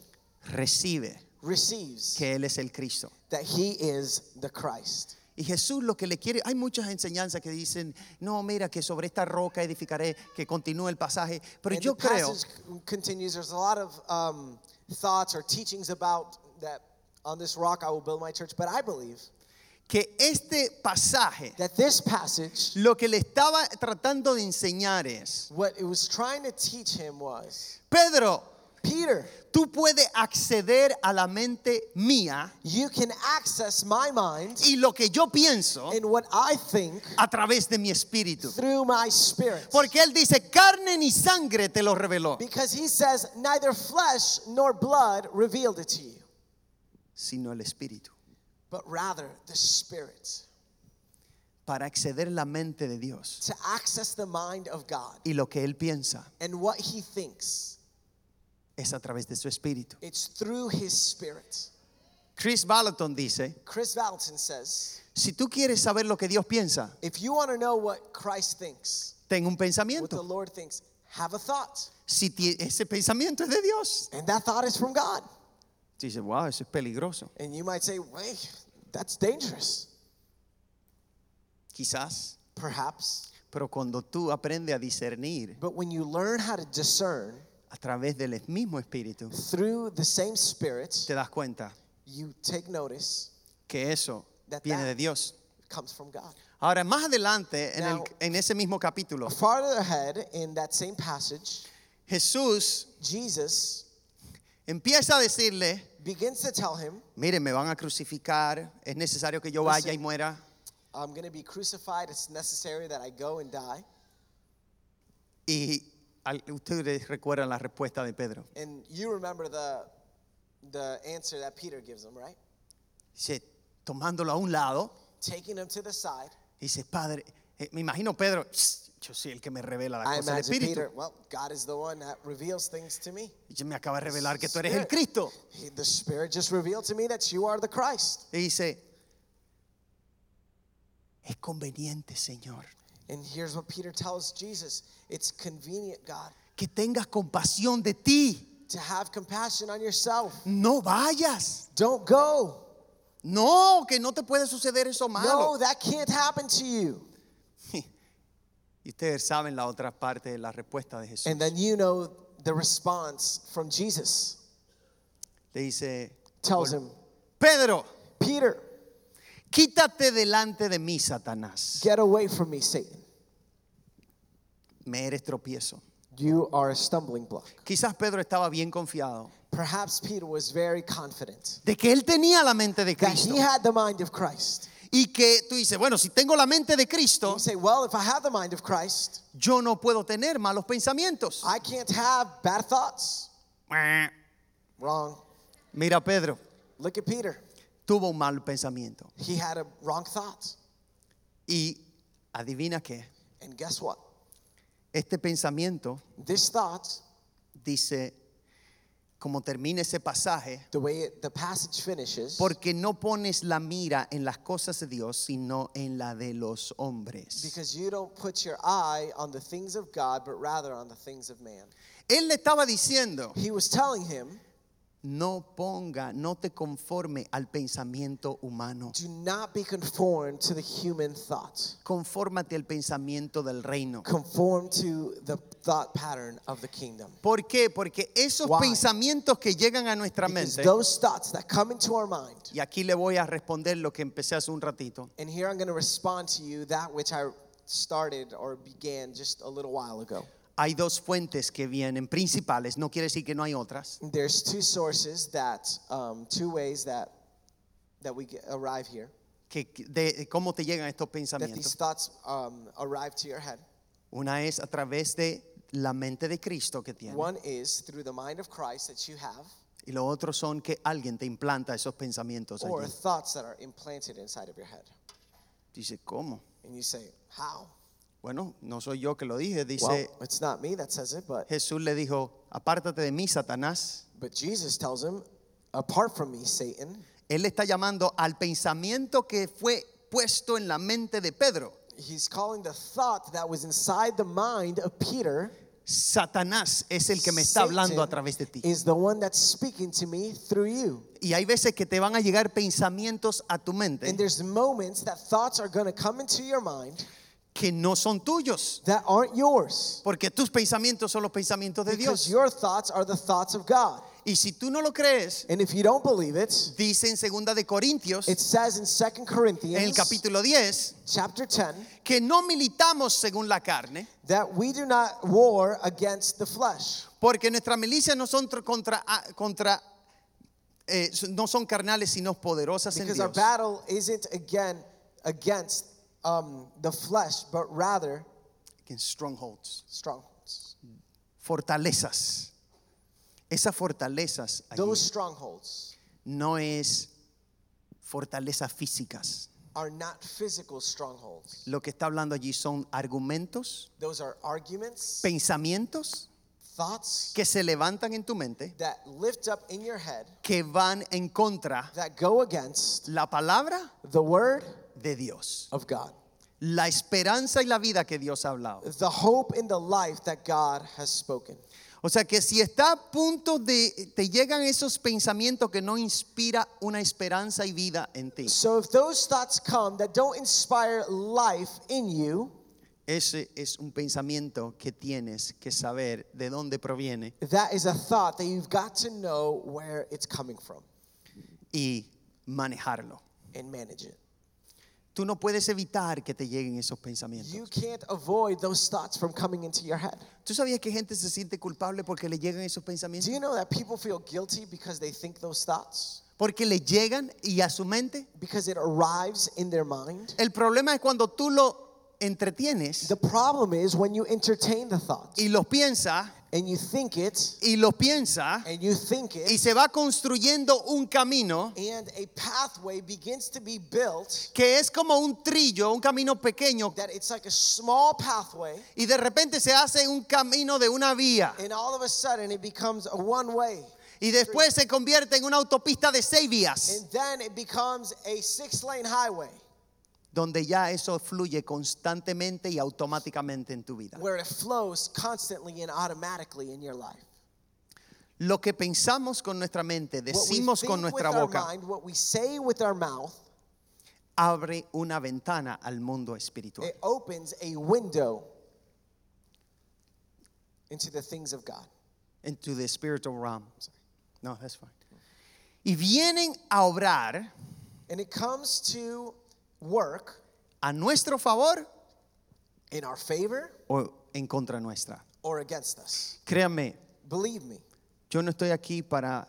recibe receives que Él es el Cristo. that he is the Christ. Y Jesús lo que le quiere, hay muchas enseñanzas que dicen, no, mira que sobre esta roca edificaré, que continúe el pasaje, pero And yo the creo passage continues. There's a lot of um, thoughts or teachings about that on this rock I will build my church. But I believe que este pasaje that this passage, lo que le estaba tratando de enseñar es, what it was trying to teach him was Pedro, Peter, tú puedes acceder a la mente mía you can access my mind y lo que yo pienso and what I think a través de mi espíritu. through my spirit. Porque él dice, carne ni sangre te lo reveló, Because he says, neither flesh nor blood revealed it to you, sino el espíritu. But rather the spirit. Para acceder la mente de Dios To access the mind of God y lo que él piensa and what he thinks, es a través de su espíritu. it's through his spirit. Chris Balaton dice, Chris Valentin says, si tú quieres saber lo que Dios piensa, if you want to know what Christ thinks, ten un pensamiento. what the. Lord thinks, have a thought. Si ese pensamiento es de Dios, And that thought is from God. Dice, wow, eso es peligroso. And you might say, wait, that's dangerous. Quizás, Perhaps. pero cuando tú aprendes a discernir But when you learn how to discern a través del mismo espíritu, through the same spirit, te das cuenta you take notice que eso That viene that- de Dios. comes from God. Ahora, más adelante, en, el- en ese mismo capítulo, Farther ahead in that same passage, Jesús Jesus empieza a decirle, begins to tell him, mire, me van a crucificar, es necesario que yo vaya y muera. I'm going to be crucified. It's necessary that I go and die. Y al- ustedes recuerdan la respuesta de Pedro. And you remember the, the answer that Peter gives him, right? Dice, tomándolo a un lado, Taking him to the side. dice, Padre, eh, me imagino Pedro, "Shh, yo soy el que me revela I las cosas del imagine Espíritu. Peter, well, God is the one that reveals things to me. Y me acaba de revelar que tú eres el Spirit. Cristo. He- the Spirit just revealed to me that you are the Christ. Y dice, es conveniente, Señor, And here's what Peter tells Jesus it's convenient, God, que tengas compasión de ti. to have compassion on yourself. No vayas. Don't go. No, que no te puede suceder eso No, malo. that can't happen to you. Y ustedes saben la otra parte de la respuesta de Jesús. And then you know the response from Jesus Le dice, tells him, Pedro, Peter, quítate delante de mí, Satanás. get away from me, Satan. Me eres tropiezo. You are a stumbling block. Quizás Pedro estaba bien confiado Perhaps Peter was very confident de que él tenía la mente de that Cristo. he had the mind of Christ. Y que tú dices, bueno, si tengo la mente de Cristo, say, well, if I have the mind of Christ, yo no puedo tener malos pensamientos. I can't have bad thoughts. Wrong. Mira, Pedro, Look at Peter. tuvo un mal pensamiento. He had a wrong thought. Y adivina qué, And guess what? este pensamiento This thought, dice, como termina ese pasaje, the way it, the passage finishes, porque no pones la mira en las cosas de Dios, sino en la de los hombres. because you don't put your eye on the things of God, but rather on the things of man. Él le estaba diciendo, He was telling him, no ponga, no te conforme al pensamiento humano. do not be conformed to the human thought. Confórmate al pensamiento del reino. Conform to the thought pattern of the kingdom. ¿Por qué? Porque esos Why? pensamientos que llegan a nuestra Because mente, those thoughts that come into our mind, y aquí le voy a responder lo que empecé hace un ratito, and here I'm going to respond to you that which I started or began just a little while ago. hay dos fuentes que vienen principales, no quiere decir que no hay otras, There's two sources that, um, two ways that that we get, arrive here. que, de, de cómo te llegan estos That these pensamientos. thoughts um, arrive to your head. Una es a través de la mente de Cristo que tiene. One is through the mind of Christ that you have, Y lo otro son que alguien te implanta esos pensamientos or allí. thoughts that are implanted inside of your head. Dice, ¿cómo? And you say, How? Bueno, no soy yo que lo dije. Well, Dice, it's not me that says it, but, Jesús le dijo, apártate de mí, Satanás. but Jesus tells him, Apart from me, Satan. Él le está llamando al pensamiento que fue puesto en la mente de Pedro. He's calling the thought that was inside the mind of Peter. Satanás es el que me está hablando a través de ti. is the one that's speaking to me through you. Y hay veces que te van a llegar pensamientos a tu And there's moments that thoughts are going to come into your mind que no son tuyos. that aren't yours. Porque tus pensamientos son los pensamientos de Because Dios. your thoughts are the thoughts of God. Y si tú no lo crees, And if you don't believe it, dice en segunda de Corintios, it says in 2 en el Corinthians capítulo 10, chapter 10 que no militamos según la carne, that we do not war against the flesh. porque nuestras milicias no son tr- contra, ah, contra eh, no son carnales, sino poderosas en Because our Dios. battle isn't again against um, the flesh, but rather Against strongholds, strongholds. fortalezas. Esas fortalezas allí Those strongholds no es fortalezas físicas. are not physical strongholds. Lo que está hablando allí son argumentos, Those are arguments, pensamientos thoughts que se levantan en tu mente, that lift up in your head que van en contra that go against la palabra the word de Dios. of God. La esperanza y la vida que Dios ha hablado. The hope in the life that God has spoken. O sea que si está a punto de, te llegan esos pensamientos que no inspira una esperanza y vida en ti. So if those thoughts come that don't inspire life in you, Ese es un pensamiento que tienes que saber de dónde proviene that is a thought that you've got to know where it's coming from y manejarlo. and manage it. Tú no puedes evitar que te lleguen esos pensamientos. You can't avoid those thoughts from coming into your head. ¿Tú sabías que gente se siente culpable porque le llegan esos Do pensamientos? you know that people feel guilty because they think those thoughts? Porque le llegan y a su mente. Because it arrives in their mind? El problema es cuando tú lo entretienes The problem is when you entertain the thought y lo piensas and you think it y lo piensas and you think y se va construyendo un camino and a pathway begins to be built que es como un trillo, un camino pequeño. that it's like a small pathway y de repente se hace un camino de una vía. and all of a sudden it becomes a one way y después se convierte en una autopista de seis vías. and then it becomes a six lane highway donde ya eso fluye constantemente y automáticamente en tu vida. where it flows constantly and automatically in your life. Lo que pensamos con nuestra mente, What we decimos con with nuestra our boca, mind, what we say with our mouth, abre una ventana al mundo espiritual. it opens a window into the things of God. into the spiritual realm. No, that's fine. Y vienen a obrar And it comes to work a nuestro favor in our favor o en contra nuestra. or against us. Créanme, Believe me, yo no estoy aquí para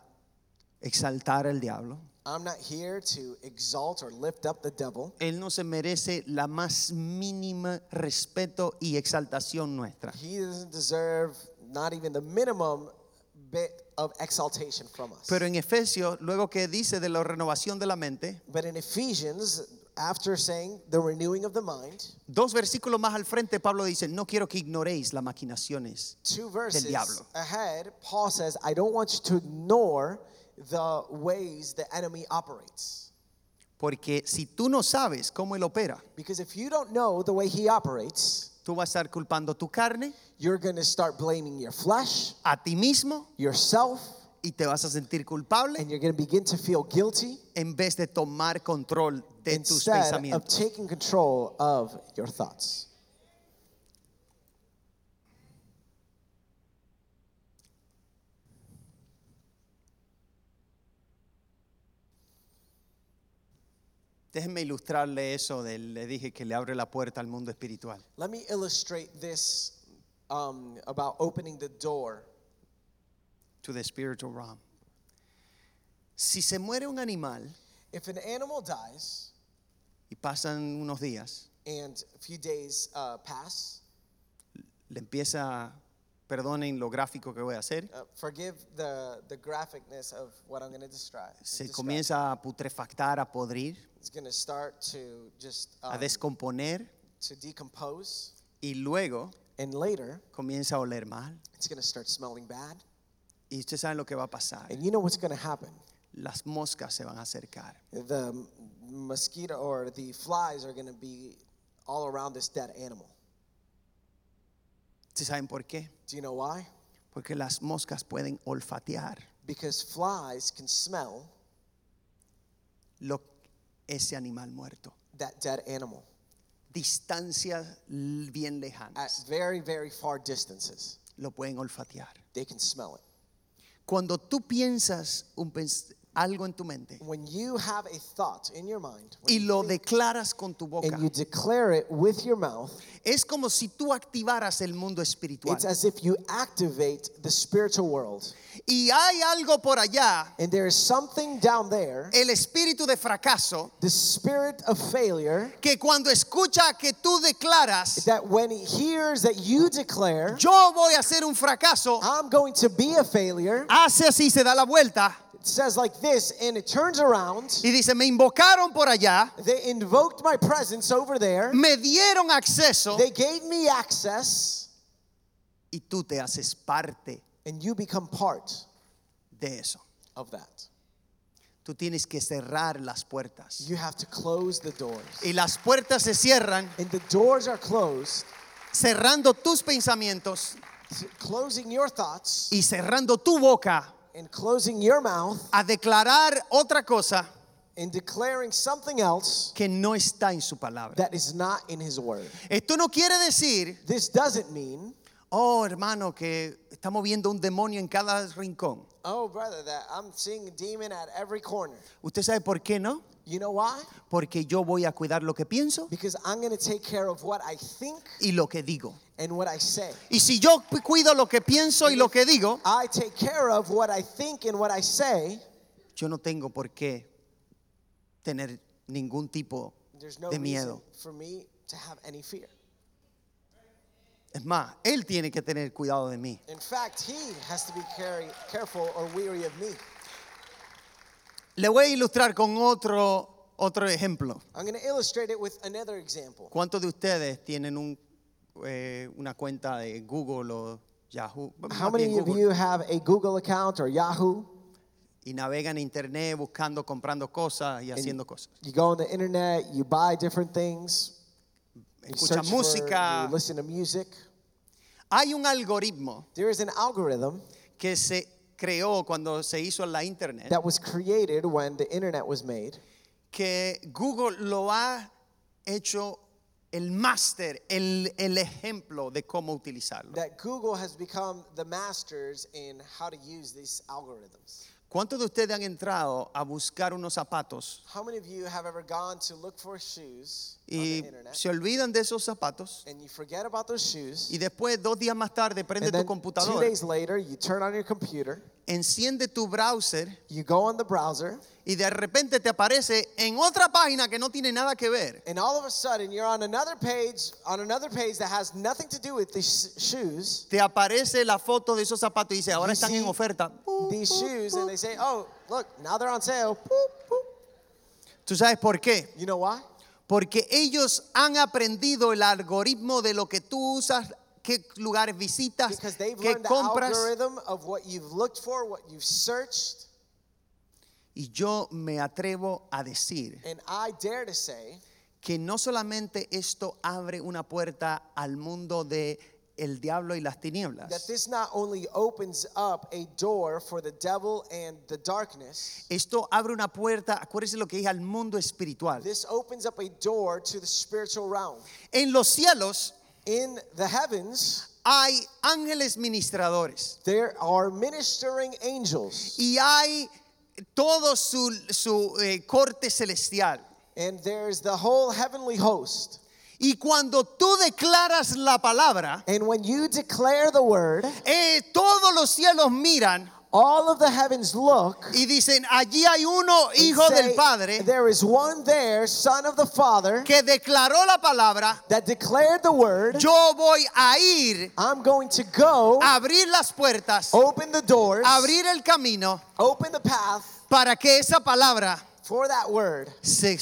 exaltar al diablo. I'm not here to exalt or lift up the devil. Él no se merece la más mínima respeto y exaltación nuestra. He doesn't deserve not even the minimum bit of exaltation from us. Pero en Efesios, luego que dice de la renovación de la mente, But in Ephesians, after saying the renewing of the mind, dos versículos más al frente, Pablo dice, no quiero que ignoréis las maquinaciones. two verses diablo. ahead, Paul says, I don't want you to ignore the ways the enemy operates. Porque si tú no sabes cómo él opera, Because if you don't know the way he operates, tú vas a estar culpando tu carne, you're going to start blaming your flesh, a ti mismo, yourself, y te vas a sentir culpable and you're going to begin to feel guilty en vez de tomar control de tus instead of pensamientos. taking control of your thoughts. Déjenme ilustrarle eso, de, le dije que le abre la puerta al mundo espiritual. Let me illustrate this um, about opening the door. To the spiritual realm. Si se muere un animal If an animal dies y pasan unos días, and a few days uh, pass, le empieza perdonen lo gráfico que voy a hacer, Uh, forgive the, the graphicness of what I'm going to describe. se describe. comienza a putrefactar, a podrir, It's going to start to just a um, descomponer to decompose, y luego and later comienza a oler mal. it's going to start smelling bad. Y ustedes saben lo que va a pasar. And you know what's going to happen? Las moscas se van a acercar. The mosquito or the flies are going to be all around this dead animal. ¿Ustedes saben por qué? Do you know why? Porque las moscas pueden olfatear Because flies can smell lo, ese animal muerto. that dead animal Distancias l- bien at lejanas. very, very far distances. Lo pueden olfatear. They can smell it. Cuando tú piensas un pens- algo en tu mente When you have a thought in your mind y lo think- declaras con tu boca, and you declare it with your mouth, es como si tú activaras el mundo espiritual. it's as if you activate the spiritual world. Y hay algo por allá, And there is something down there, el espíritu de fracaso, the spirit of failure, que cuando escucha que tú declaras, that when he hears that you declare, yo voy a ser un fracaso, I'm going to be a failure, hace así, se da la vuelta says like this, and it turns around. y dice, me invocaron por allá, They invoked my presence over there. me dieron acceso They gave me access, y tú te haces parte and you become part de eso. of that. Tú tienes que cerrar las puertas. You have to close the doors. Y las puertas se cierran And the doors are closed, cerrando tus pensamientos closing your thoughts y cerrando tu boca and closing your mouth a declarar otra cosa and declaring something else que no está en su palabra. that is not in his word. Esto no quiere decir, This doesn't mean, oh hermano, que estamos viendo un demonio en cada rincón. oh brother, that I'm seeing a demon at every corner. ¿Usted sabe por qué no? You know why? Porque yo voy a cuidar lo que pienso Because I'm going to take care of what I think y lo que digo. And what I say. Y si yo cu- cuido lo que pienso y lo que digo, I take care of what I think and what I say. yo no tengo por qué tener ningún tipo no de miedo. for me to have any fear. Es más, Él tiene que tener cuidado de mí. In fact, he has to be careful or weary of me. Le voy a ilustrar con otro, otro ejemplo. I'm going to illustrate it with another example. ¿Cuántos de ustedes tienen un, eh, una cuenta de Google o Yahoo? How many of you have a Google account or Yahoo? Y navegan internet buscando, comprando cosas y haciendo cosas. You go on the internet, you buy different things, you Escuchan search for, música. you listen to music. Hay un algoritmo There is an algorithm que se creó cuando se hizo la internet that was created when the internet was made que Google lo ha hecho el máster, el, el ejemplo de cómo utilizarlo. that Google has become the masters in how to use these algorithms. ¿Cuántos de ustedes han entrado a buscar unos zapatos How many of you have ever gone to look for shoes on y internet se olvidan de esos zapatos and you forget about those shoes? y después dos días más tarde prende And tu then two computadora, days later, you turn on your computer, enciende tu browser you go on the browser, y de repente te aparece en otra página que no tiene nada que ver. and all of a sudden you're on another page, on another page that has nothing to do with these shoes, Te aparece la foto de esos zapatos y dice, ahora You están en oferta. these shoes, and they say, "Oh, look, now they're on sale." ¿Tú sabes por qué? You know why? Porque ellos han aprendido el algoritmo de lo que tú usas, qué lugares visitas, qué compras. for, searched, Y yo me atrevo a decir say que no solamente esto abre una puerta al mundo de el diablo y las that tinieblas. this not only opens up a door for the devil and the darkness, Esto abre una puerta, acuérdense lo que dije, al mundo espiritual. this opens up a door to the spiritual realm. En los cielos In the heavens, hay ángeles ministradores there are ministering angels, y hay todo su, su eh, corte celestial. and there's the whole heavenly host. Y cuando tú declaras la palabra, And when you declare the word, eh, todos los cielos miran all of the heavens look y dicen, allí hay uno, and hijo say, del Padre, There is one there, son of the Father, que declaró la palabra, that declared the word. yo voy a ir I'm going to go, abrir las puertas, open the doors, abrir el camino open the path para que esa palabra for that word se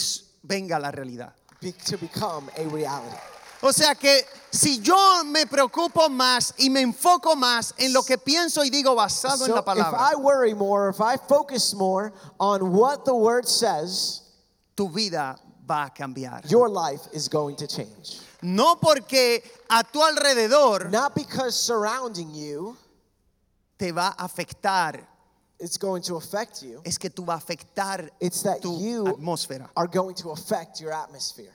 venga a la realidad. be, to become a reality. O sea que si yo me preocupo más y me enfoco más en lo que pienso y digo basado en So la if I worry more, if I focus more on what the word says, tu vida va a cambiar. your life is going to change. No porque a tu alrededor Not because surrounding you te va a afectar, it's going to affect you, es que tú vas a afectar it's that tu you atmósfera. are going to affect your atmosphere.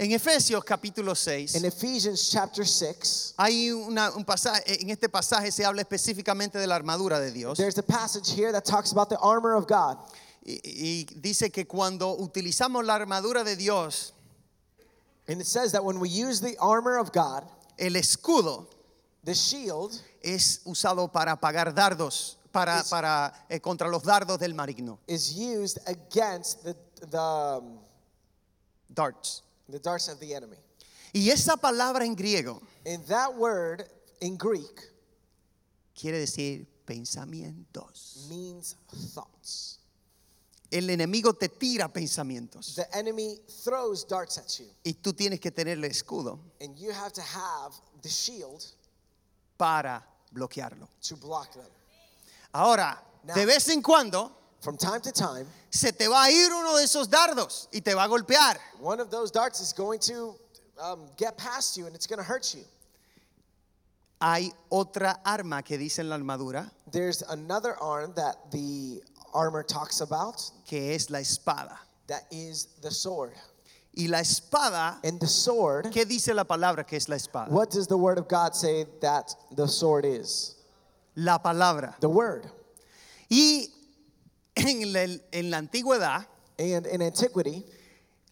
En Efesios capítulo 6 In Ephesians chapter 6, hay una- un pasaje, en este pasaje se habla específicamente de la armadura de Dios there's a passage here that talks about the armor of God. y, y dice que cuando utilizamos la armadura de Dios, And it says that when we use the armor of God, el escudo the shield es usado para apagar dardos, para, Es- para eh, contra los dardos del maligno, is used against the, the, um, darts. The darts of the enemy. Y esa palabra en griego And that word in Greek quiere decir pensamientos. means thoughts. El enemigo te tira pensamientos The enemy throws darts at you, y tú tienes que tener el escudo and you have to have the shield para bloquearlo. to block them. Ahora, Now- de vez en cuando From time to time, se te va a ir uno de esos dardos y te va a golpear. one of those darts is going to um, get past you and it's going to hurt you. Hay otra arma que dice en la armadura There's another arm that the armor talks about que es la espada. that is the sword. Y la espada, And the sword, ¿qué dice la palabra que es la espada? what does the word of God say that the sword is? La palabra. The word. Y en la, en la antigüedad, And in antiquity,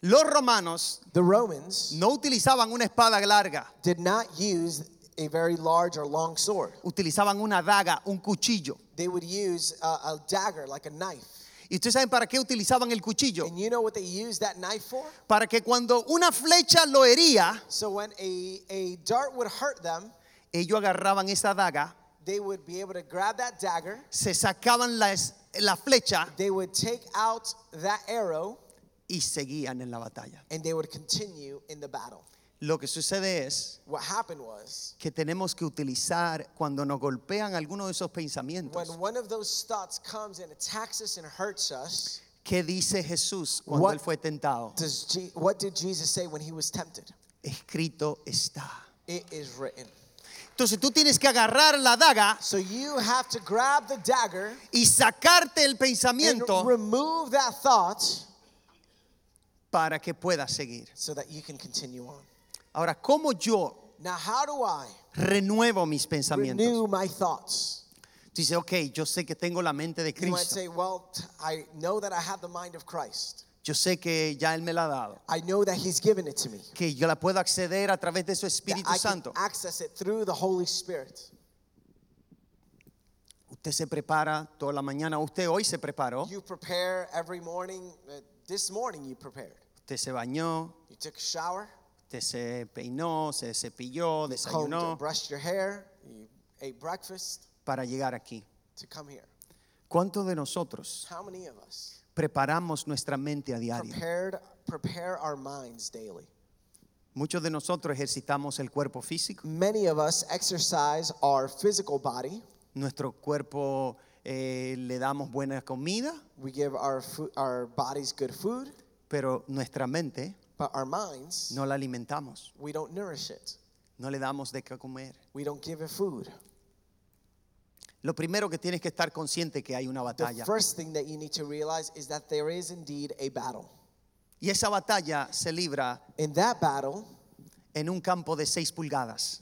los romanos the Romans no utilizaban una espada larga, did not use a very large or long sword. utilizaban una daga, un cuchillo. They would use a, a dagger, like a knife. ¿Y ustedes saben para qué utilizaban el cuchillo? And you know what they used that knife for? Para que cuando una flecha lo hería, So when a, a dart would hurt them, ellos agarraban esa daga, they would be able to grab that dagger, se sacaban la, flecha they would take out that arrow, y seguían en la batalla. and they would continue in the battle. Lo que sucede es What happened was, que tenemos que utilizar cuando nos golpean algunos de esos pensamientos. when one of those thoughts comes and attacks us and hurts us, ¿Qué dice Jesús cuando What- él fue tentado? does Je- what did Jesus say when he was tempted? Escrito está. It is written. Entonces tú tienes que agarrar la daga So you have to grab the dagger y sacarte el and pensamiento remove that thought para que puedas seguir. so that you can continue on. Ahora, ¿cómo yo Now, how do I renuevo mis pensamientos? renew my thoughts? Tú dices, ok, yo sé que tengo la mente de You might Cristo. say, well, I know that I have the mind of Christ. Yo sé que ya Él me la ha dado. I know that He's given it to me. Que yo la puedo acceder a través de su That Espíritu I can Santo. access it through the Holy Spirit. Usted se prepara toda la mañana. Usted hoy se preparó. You prepare every morning. Uh, this morning you prepared. Usted se bañó. You took a shower, Usted se peinó, se cepilló, desayunó brushed your hair, you ate breakfast para llegar aquí. to come here. ¿Cuántos de nosotros How many of us preparamos nuestra mente a diario? prepared prepare our minds daily? Muchos de nosotros ejercitamos el cuerpo físico. Many of us exercise our physical body. Nuestro cuerpo eh, le damos buena comida, We give our our bodies good food, pero nuestra mente but our minds no la alimentamos. we don't nourish it. No le damos de qué comer. We don't give it food. Lo primero que tienes que estar consciente que hay una The batalla. first thing that you need to realize is that there is indeed a battle. Y esa batalla se libra In that battle en un campo de 6 pulgadas.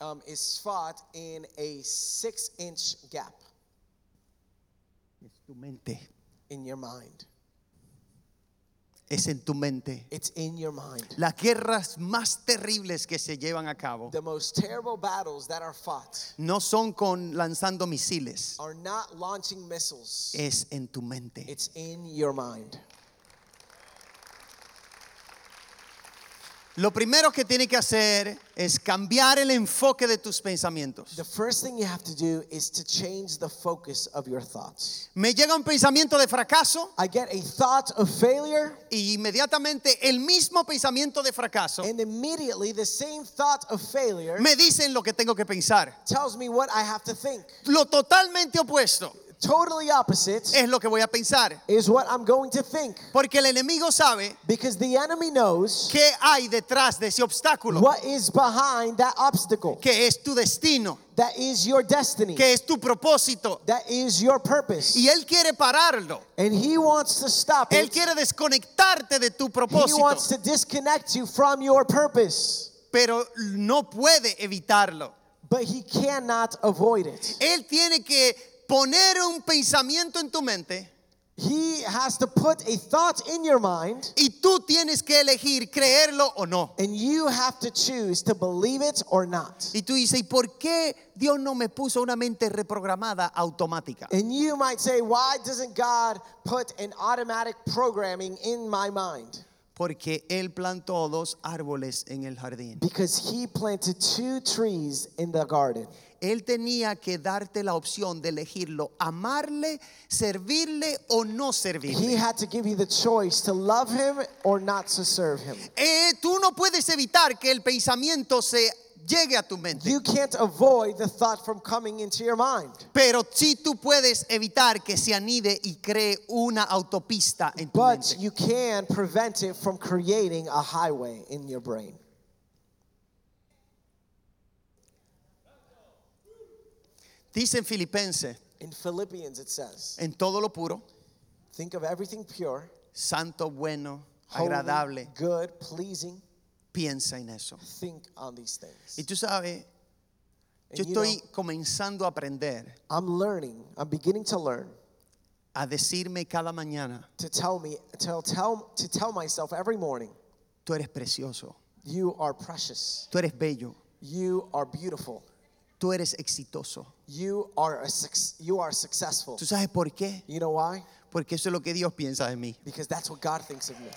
um, is fought in a six inch gap Es tu mente. in your mind. Es en tu mente. It's in your mind. Las guerras más terribles que se llevan a cabo The most terrible battles that are fought no son con lanzando misiles, are not launching missiles. es en tu mente. It's in your mind. Lo primero que tiene que hacer es cambiar el enfoque de tus pensamientos. The first thing you have to do is to change the focus of your thoughts. Me llega un pensamiento de fracaso I get a thought of failure, y inmediatamente el mismo pensamiento de fracaso and immediately the same thought of failure me dicen lo que tengo que pensar. tells me what I have to think. Lo totalmente opuesto Totally opposite es lo que voy a pensar. is what I'm going to think. Porque el enemigo sabe Because the enemy knows qué hay detrás de ese obstáculo, what is behind that obstacle. que es tu destino, That is your destiny. que es tu propósito. That is your purpose. Y él quiere pararlo. And he wants to stop Él it. quiere desconectarte de tu He propósito, wants to disconnect you from your purpose. pero no puede evitarlo. But he cannot avoid it. Él tiene que poner un pensamiento en tu mente He has to put a thought in your mind, y tú tienes que elegir creerlo o no. and you have to choose to believe it or not. Y tú dices, ¿y por qué Dios no me puso una mente reprogramada automática? And you might say, why doesn't God put an automatic programming in my mind? Porque Él plantó dos árboles en el jardín. Because he planted two trees in the garden. Él tenía que darte la opción de elegirlo, amarle, servirle o no He servirle. had to give you the choice to love him or not to serve him. Eh, tú no puedes evitar que el pensamiento se llegue a tu mente, You can't avoid the thought from coming into your mind. pero sí tú puedes evitar que se anide y cree una autopista en tu But mente. you can prevent it from creating a highway in your brain. Dice en Filipenses, In Philippians, it says, en todo lo puro, Think of everything pure, santo, bueno, holy, agradable, good, pleasing. piensa en eso. Think on these things. Y tú sabes, And yo you know, estoy comenzando a aprender I'm learning, I'm beginning to learn a decirme cada mañana, to tell me, to tell, to tell myself every morning, tú eres precioso, you are precious, tú eres bello, you are beautiful, tú eres exitoso. you are, a, you are successful. ¿Tú sabes por qué? You know why? Porque eso es lo que Dios piensa de mí. Because that's what God thinks of me.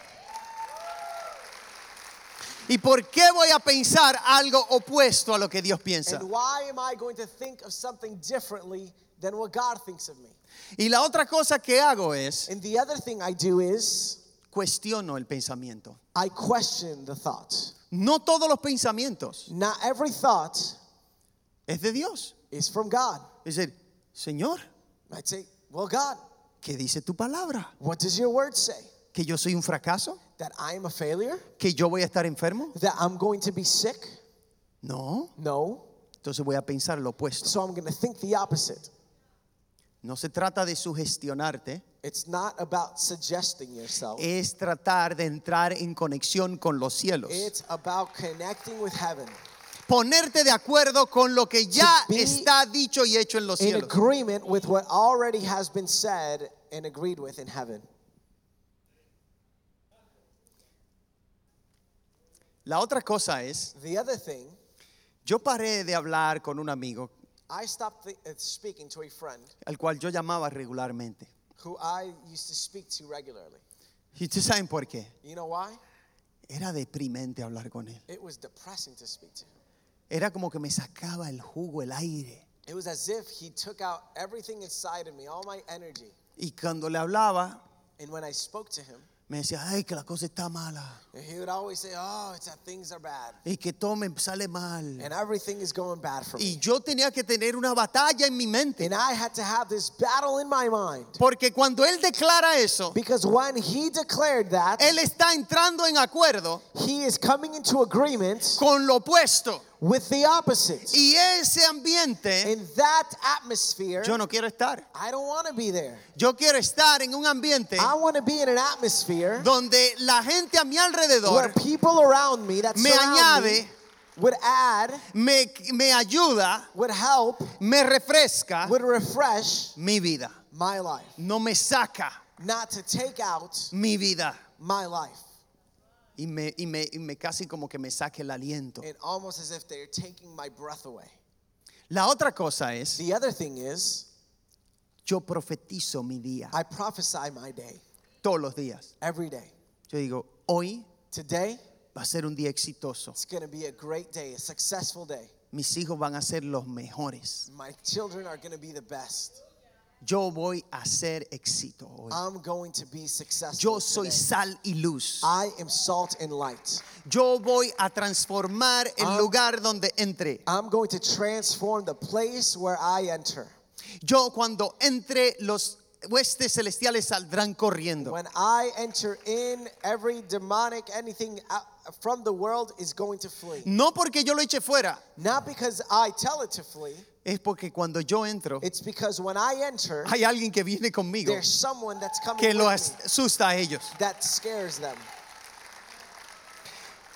¿Y por qué voy a pensar algo opuesto a lo que Dios piensa? And why am I going to think of something differently than what God thinks of me? Y la otra cosa que hago es And the other thing I do is cuestiono el pensamiento. I question the thought. No todos los pensamientos Not every thought es de Dios. is from God. Es decir, Señor, I'd say, well, God, ¿qué dice tu palabra? what does your word say? ¿Que yo soy un fracaso? That I am a failure? ¿Que yo voy a estar enfermo? That I'm going to be sick? No. No. Entonces voy a pensar lo opuesto. So I'm going to think the opposite. No se trata de sugestionarte, It's not about suggesting yourself. es tratar de entrar en conexión con los cielos. It's about connecting with heaven. Ponerte de acuerdo con lo que ya está dicho y hecho en los In cielos. agreement with what already has been said and agreed with in heaven. La otra cosa es, The other thing, yo paré de hablar con un amigo I stopped uh, speaking to a friend al cual yo llamaba regularmente. who I used to speak to regularly. ¿Y ustedes saben por qué? You know why? Era deprimente hablar con él. It was depressing to speak to him. Era como que me sacaba el jugo, el aire. It was as if he took out everything inside of me, all my energy. Y cuando le hablaba, And when I spoke to him, me decía, ay, que la cosa está mala. he would always say, Oh, it's that things are bad. Y que todo me sale mal. And everything is going bad for Y me. yo tenía que tener una batalla en mi mente. And I had to have this battle in my mind. Porque cuando él declara eso, Because when he declared that, él está entrando en acuerdo he is coming into agreement con lo opuesto. With the opposite. Y ese ambiente, In that atmosphere, yo no quiero estar. I don't want to be there. Yo quiero estar en un ambiente I want to be in an atmosphere donde la gente a mi where alrededor people around me that me surround me añade, would add, me, me ayuda, would help, me refresca would refresh mi vida. my life. No me saca Not to take out mi vida. my life. Y me, y me, y me casi como que me saque el aliento. And almost as if they're taking my breath away. La otra cosa es, The other thing is, yo profetizo mi día I prophesy my day todos los días. every day. Yo digo, hoy Today, va a ser un día exitoso. it's going to be a great day, a successful day. Mis hijos van a ser los mejores. My children are going to be the best. Yo voy a ser éxito hoy. I'm going to be successful. Yo soy today. sal y luz. I am salt and light. Yo voy a transformar el I'm- lugar donde entre. I'm going to transform the place where I enter. Yo cuando entre los huestes celestiales saldrán corriendo. When I enter in, every demonic anything out from the world is going to flee. No porque yo lo eche fuera, Not because I tell it to flee, es porque cuando yo entro it's because when I enter, hay alguien que viene conmigo there's someone that's coming que with me asusta a ellos. that scares them.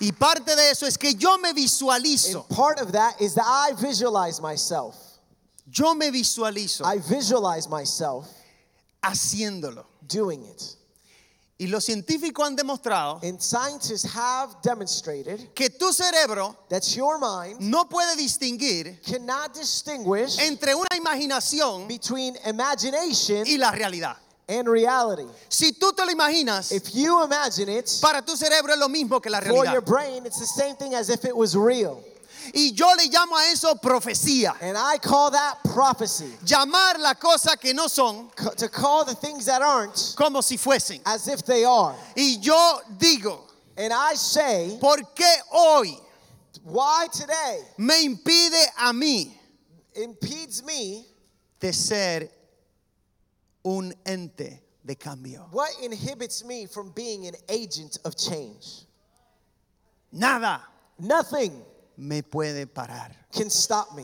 Y parte de eso es que yo me And visualizo. part of that is that I visualize myself. Yo me visualizo I visualize myself haciéndolo. doing it. Y los científicos han demostrado And scientists have demonstrated que tu cerebro that your mind no puede distinguir cannot distinguish entre una imaginación between imagination y la realidad. and reality. Si tú te lo imaginas, If you imagine it, para tu cerebro es lo mismo que la for your realidad. brain, it's the same thing as if it was real. Y yo le llamo a eso profecía. And I call that prophecy. Llamar las cosas que no son C- to call the things that aren't como si fuesen. as if they are. Y yo digo, And I say, ¿por qué hoy why today me impide a mí impedes me? de ser un ente de cambio? What inhibits me from being an agent of change? Nada Nothing me puede parar. can stop me.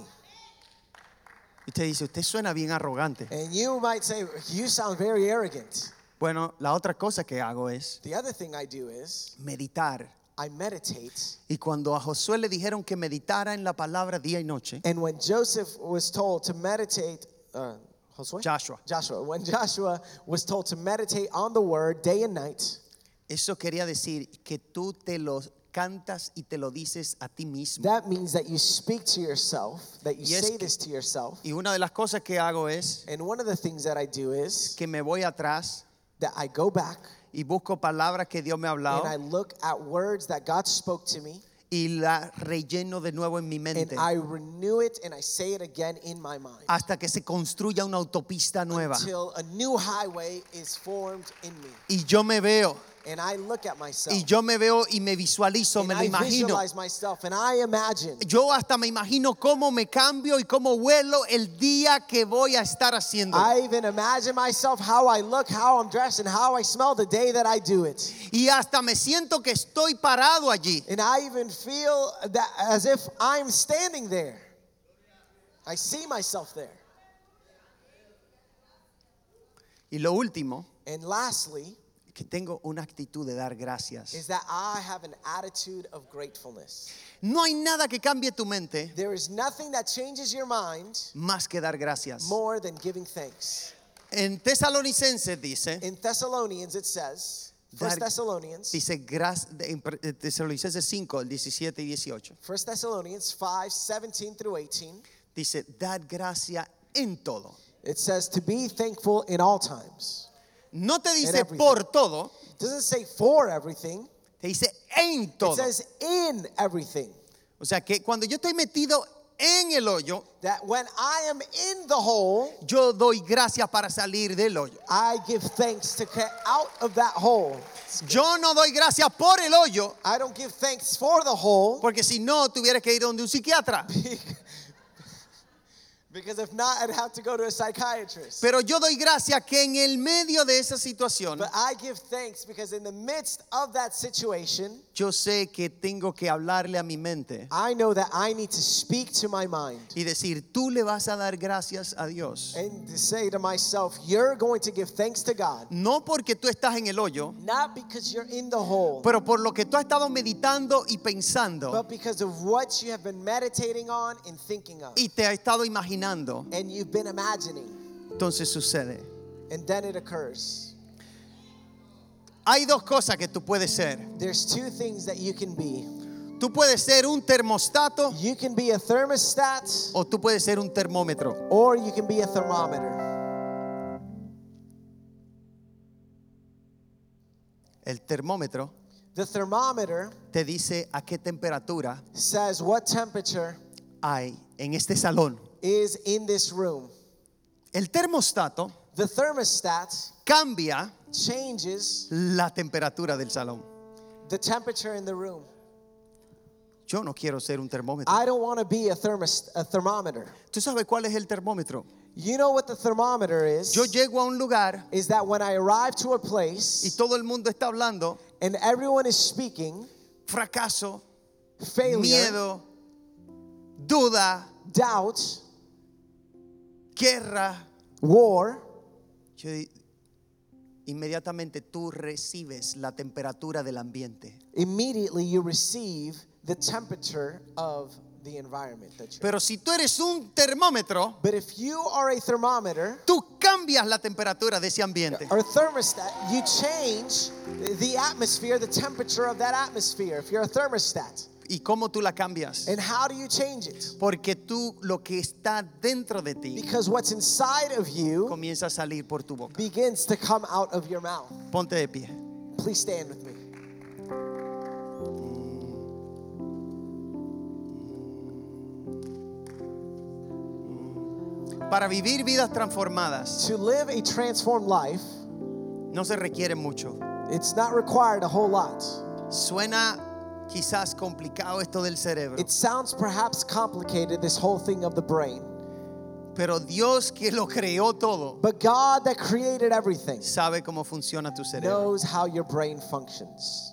Y usted dice, usted suena bien arrogante. And you might say, you sound very arrogant. Bueno, la otra cosa que hago es The other thing I do is meditar. I meditate. Y cuando a Josué le dijeron que meditara en la palabra día y noche, And when Joseph was told to meditate, uh, Joshua? Joshua. Joshua. When Joshua was told to meditate on the word day and night, eso quería decir que tú te lo cantas y te lo dices a ti mismo. that means that you speak to yourself, that you say que- this to yourself. Y una de las cosas que hago es And one of the things that I do is que me voy atrás that I go back y busco palabras que Dios me ha hablado and I look at words that God spoke to me y la relleno de nuevo en mi mente I renew it and I say it again in my mind hasta que se construya una autopista nueva. Y yo me veo, And I look at myself y yo me veo y me visualizo, and me lo I imagino. myself and I imagine Yo hasta me imagino cómo me cambio y cómo vuelo el día que voy a estar haciendo. I even imagine myself how I look, how I'm dressed, and how I smell the day that I do it. Y hasta me siento que estoy parado allí. And I even feel that as if I'm standing there. I see myself there. Y lo último, And lastly, que tengo una actitud de dar gracias. is that I have an attitude of gratefulness. No hay nada que cambie tu mente There is nothing that changes your mind más que dar gracias. more than giving thanks. En Tesalonicenses dice, In Thessalonians, it says, First Dar- Thessalonians, dice gra- en eh, Tesalonicenses 5, el 17 y 18. First Thessalonians 5, 17 through 18. Dice, dad gracia en todo. It says to be thankful in all times. No te dice por todo, It doesn't say for everything. te dice en It todo. says in everything. O sea que cuando yo estoy metido en el hoyo, That when I am in the hole, yo doy gracias para salir del hoyo. I give thanks to get out of that hole. Yo no doy gracias por el hoyo, I don't give thanks for the hole porque si no tuvieras que ir donde un psiquiatra. because if not, I'd have to go to a psychiatrist. Pero yo doy gracias que en el medio de esa situación, But I give thanks because in the midst of that situation, yo sé que tengo que hablarle a mi mente I know that I need to speak to my mind y decir, tú le vas a dar gracias a Dios. and to say to myself, You're going to give thanks to God, No porque tú estás en el hoyo, not because you're in the hole, pero por lo que tú has estado meditando y pensando but because of what you have been meditating on and thinking of. y te has estado imaginando. And you've been imagining, Entonces sucede. and then it occurs. Hay dos cosas que tú puedes ser. There's two things that you can be. Tú puedes ser un termostato You can be a thermostat o tú puedes ser un termómetro. or you can be a thermometer. El termómetro The thermometer te dice a qué temperatura says what temperature hay en este salón. is in this room. El termostato The thermostat cambia changes la temperatura del salón. the temperature in the room. Yo no quiero ser un termómetro. I don't want to be a, thermos, a thermometer. ¿Tú sabes cuál es el termómetro? You know what the thermometer is? Yo llego a un lugar is that when I arrive to a place todo el mundo está hablando and everyone is speaking, fracaso, failure, miedo, duda, doubt, guerra. war, Yo inmediatamente tú recibes la temperatura del ambiente. immediately you receive the temperature of the environment that you're Pero si tú eres un termómetro, But if you are a thermometer tú cambias la temperatura de ese ambiente. or thermostat, you change the atmosphere, the temperature of that atmosphere. If you're a thermostat, ¿Y cómo tú la cambias? and how do you change it? Porque tú lo que está dentro de ti Because what's inside of you comienza a salir por tu boca. begins to come out of your mouth. Ponte de pie. Please stand with me. Para vivir vidas transformadas To live a transformed life, no se requiere mucho. it's not required a whole lot. Suena quizás complicado esto del cerebro, It sounds perhaps complicated, this whole thing of the brain. pero Dios que lo creó todo But God that created everything sabe cómo funciona tu cerebro. knows how your brain functions.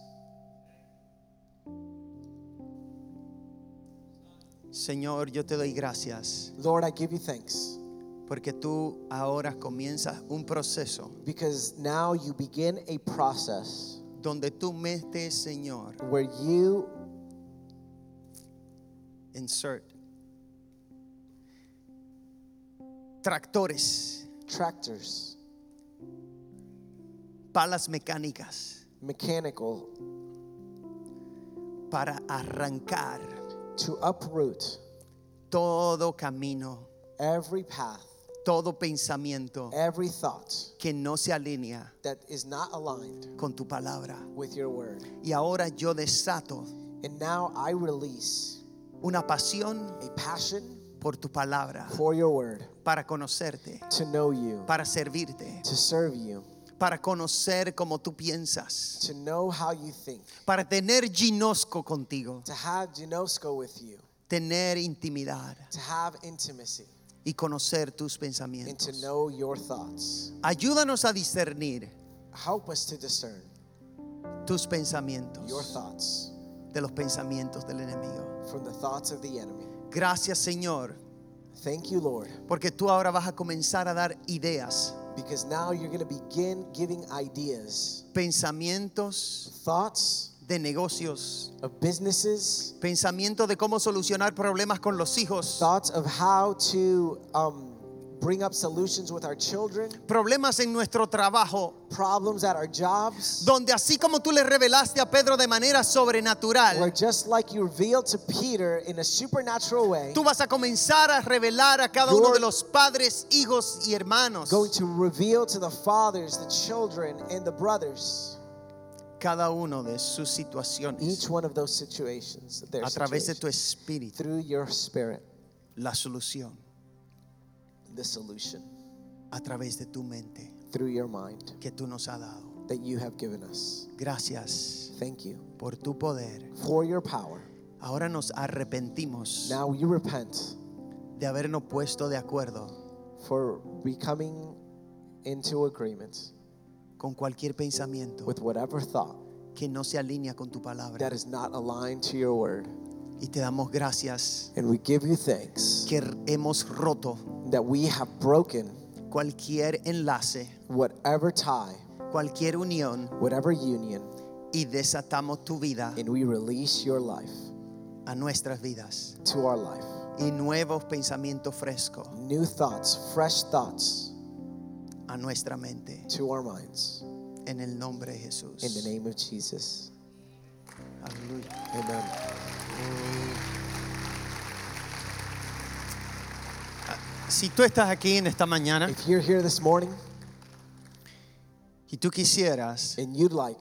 Señor, yo te doy gracias Lord, I give you thanks porque tú ahora comienzas un proceso because now you begin a process donde tú metes, Señor, where you insert tractores, tractors, palas mecánicas mechanical, para arrancar to uproot todo camino, every path, todo pensamiento every thought que no se alinea that is not aligned con tu palabra. with your word. Y ahora yo desato And now I release una pasión a passion por tu palabra, for your word para conocerte, to know you, para servirte, to serve you, para conocer cómo tú piensas, to know how you think, para tener ginosco contigo, to have Ginosko with you, tener intimidad to have intimacy, y conocer tus and to pensamientos. know your thoughts. Ayúdanos a discernir Help us to discern tus pensamientos your thoughts de los pensamientos del enemigo. from the thoughts of the enemy. Gracias Señor, Thank you, Lord, porque tú ahora vas a comenzar a dar ideas, because now you're going to begin giving ideas, pensamientos thoughts de negocios, of businesses, pensamientos de cómo solucionar problemas con los hijos, thoughts of how to um, bring up solutions with our children, problemas en nuestro trabajo, problems at our jobs. donde así como tú le revelaste a Pedro de manera Where sobrenatural, just like you revealed to Peter in a supernatural way, tú vas a comenzar a revelar a cada uno de los padres, hijos y hermanos, going to reveal to the fathers, the children, and the brothers cada uno de sus situaciones. Each one of those situations, their a través de situations, tu espíritu, through your spirit, la solución. The solution. A través de tu mente. Through your mind. Que tú nos has dado. that you have given us. Gracias. Thank you. Por tu poder. for your power. Ahora nos arrepentimos Now we repent de habernos puesto de acuerdo for becoming into agreement con cualquier pensamiento with whatever thought que no se alinea con tu palabra. that is not aligned to your word. Y te damos gracias And we give you thanks que hemos roto that we have broken cualquier enlace, whatever tie, cualquier unión whatever union, y desatamos tu vida and we release your life a nuestras vidas to our life. y nuevos pensamientos frescos New thoughts, fresh thoughts a nuestra mente. to our minds. En el nombre de Jesús. In the name of Jesus. Aleluya. Amen. Si tú estás aquí en esta mañana If you're here this morning y tú quisieras and you'd like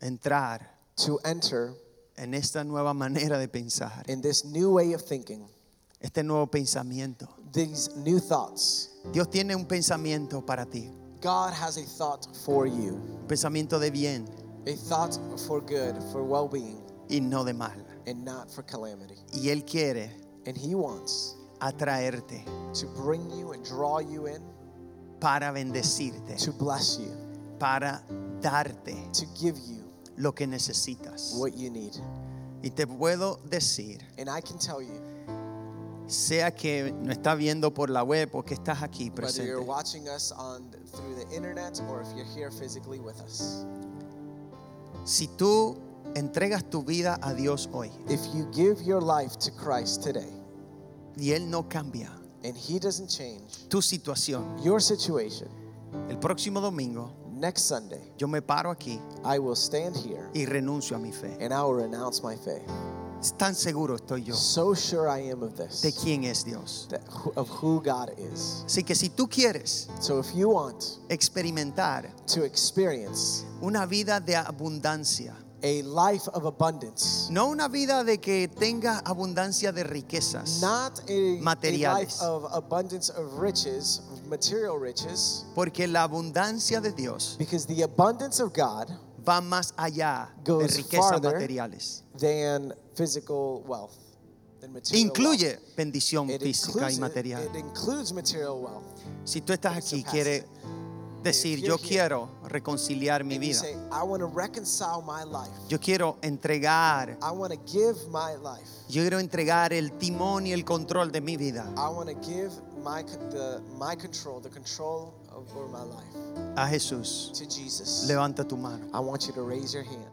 entrar to enter en esta nueva manera de pensar, in this new way of thinking, este nuevo pensamiento, these new thoughts, Dios tiene un pensamiento para ti, God has a thought for you, un pensamiento de bien a thought for good, for well being, y no de mal. and not for calamity. Y Él quiere And He wants atraerte to bring you and draw you in, para bendecirte, to bless you, para darte to give you lo que necesitas. what you need. Y te puedo decir, And I can tell you, sea que no estás viendo por la web o que estás aquí whether you're presente, watching us on through the internet or if you're here physically with us, si tú entregas tu vida a Dios hoy if you give your life to Christ today y Él no cambia and He doesn't change tu situación, your situation, el próximo domingo next Sunday, yo me paro aquí I will stand here y renuncio a mi fe. and I will renounce my faith. Tan seguro estoy yo So sure I am of de this, quién es Dios. that, of who God is. Así que si tú quieres So if you want experimentar to experience una vida de abundancia, a life of abundance, no una vida de que tenga abundancia de riquezas, not a, a life Materiales. of abundance of riches, material riches, porque la abundancia de Dios because the abundance of God va más allá de riquezas materiales. Than physical wealth, than material Incluye wealth. bendición It física y includes, material. it includes material wealth. Si tú estás aquí, quiere it. decir, yo quiero reconciliar mi vida. say, I want to reconcile my life. Yo quiero entregar, I want to give my life. yo quiero entregar el timón y el control de mi vida I want to give my c- the my control, the control over my life a Jesús. to Jesus. Levanta tu mano. I want you to raise your hand.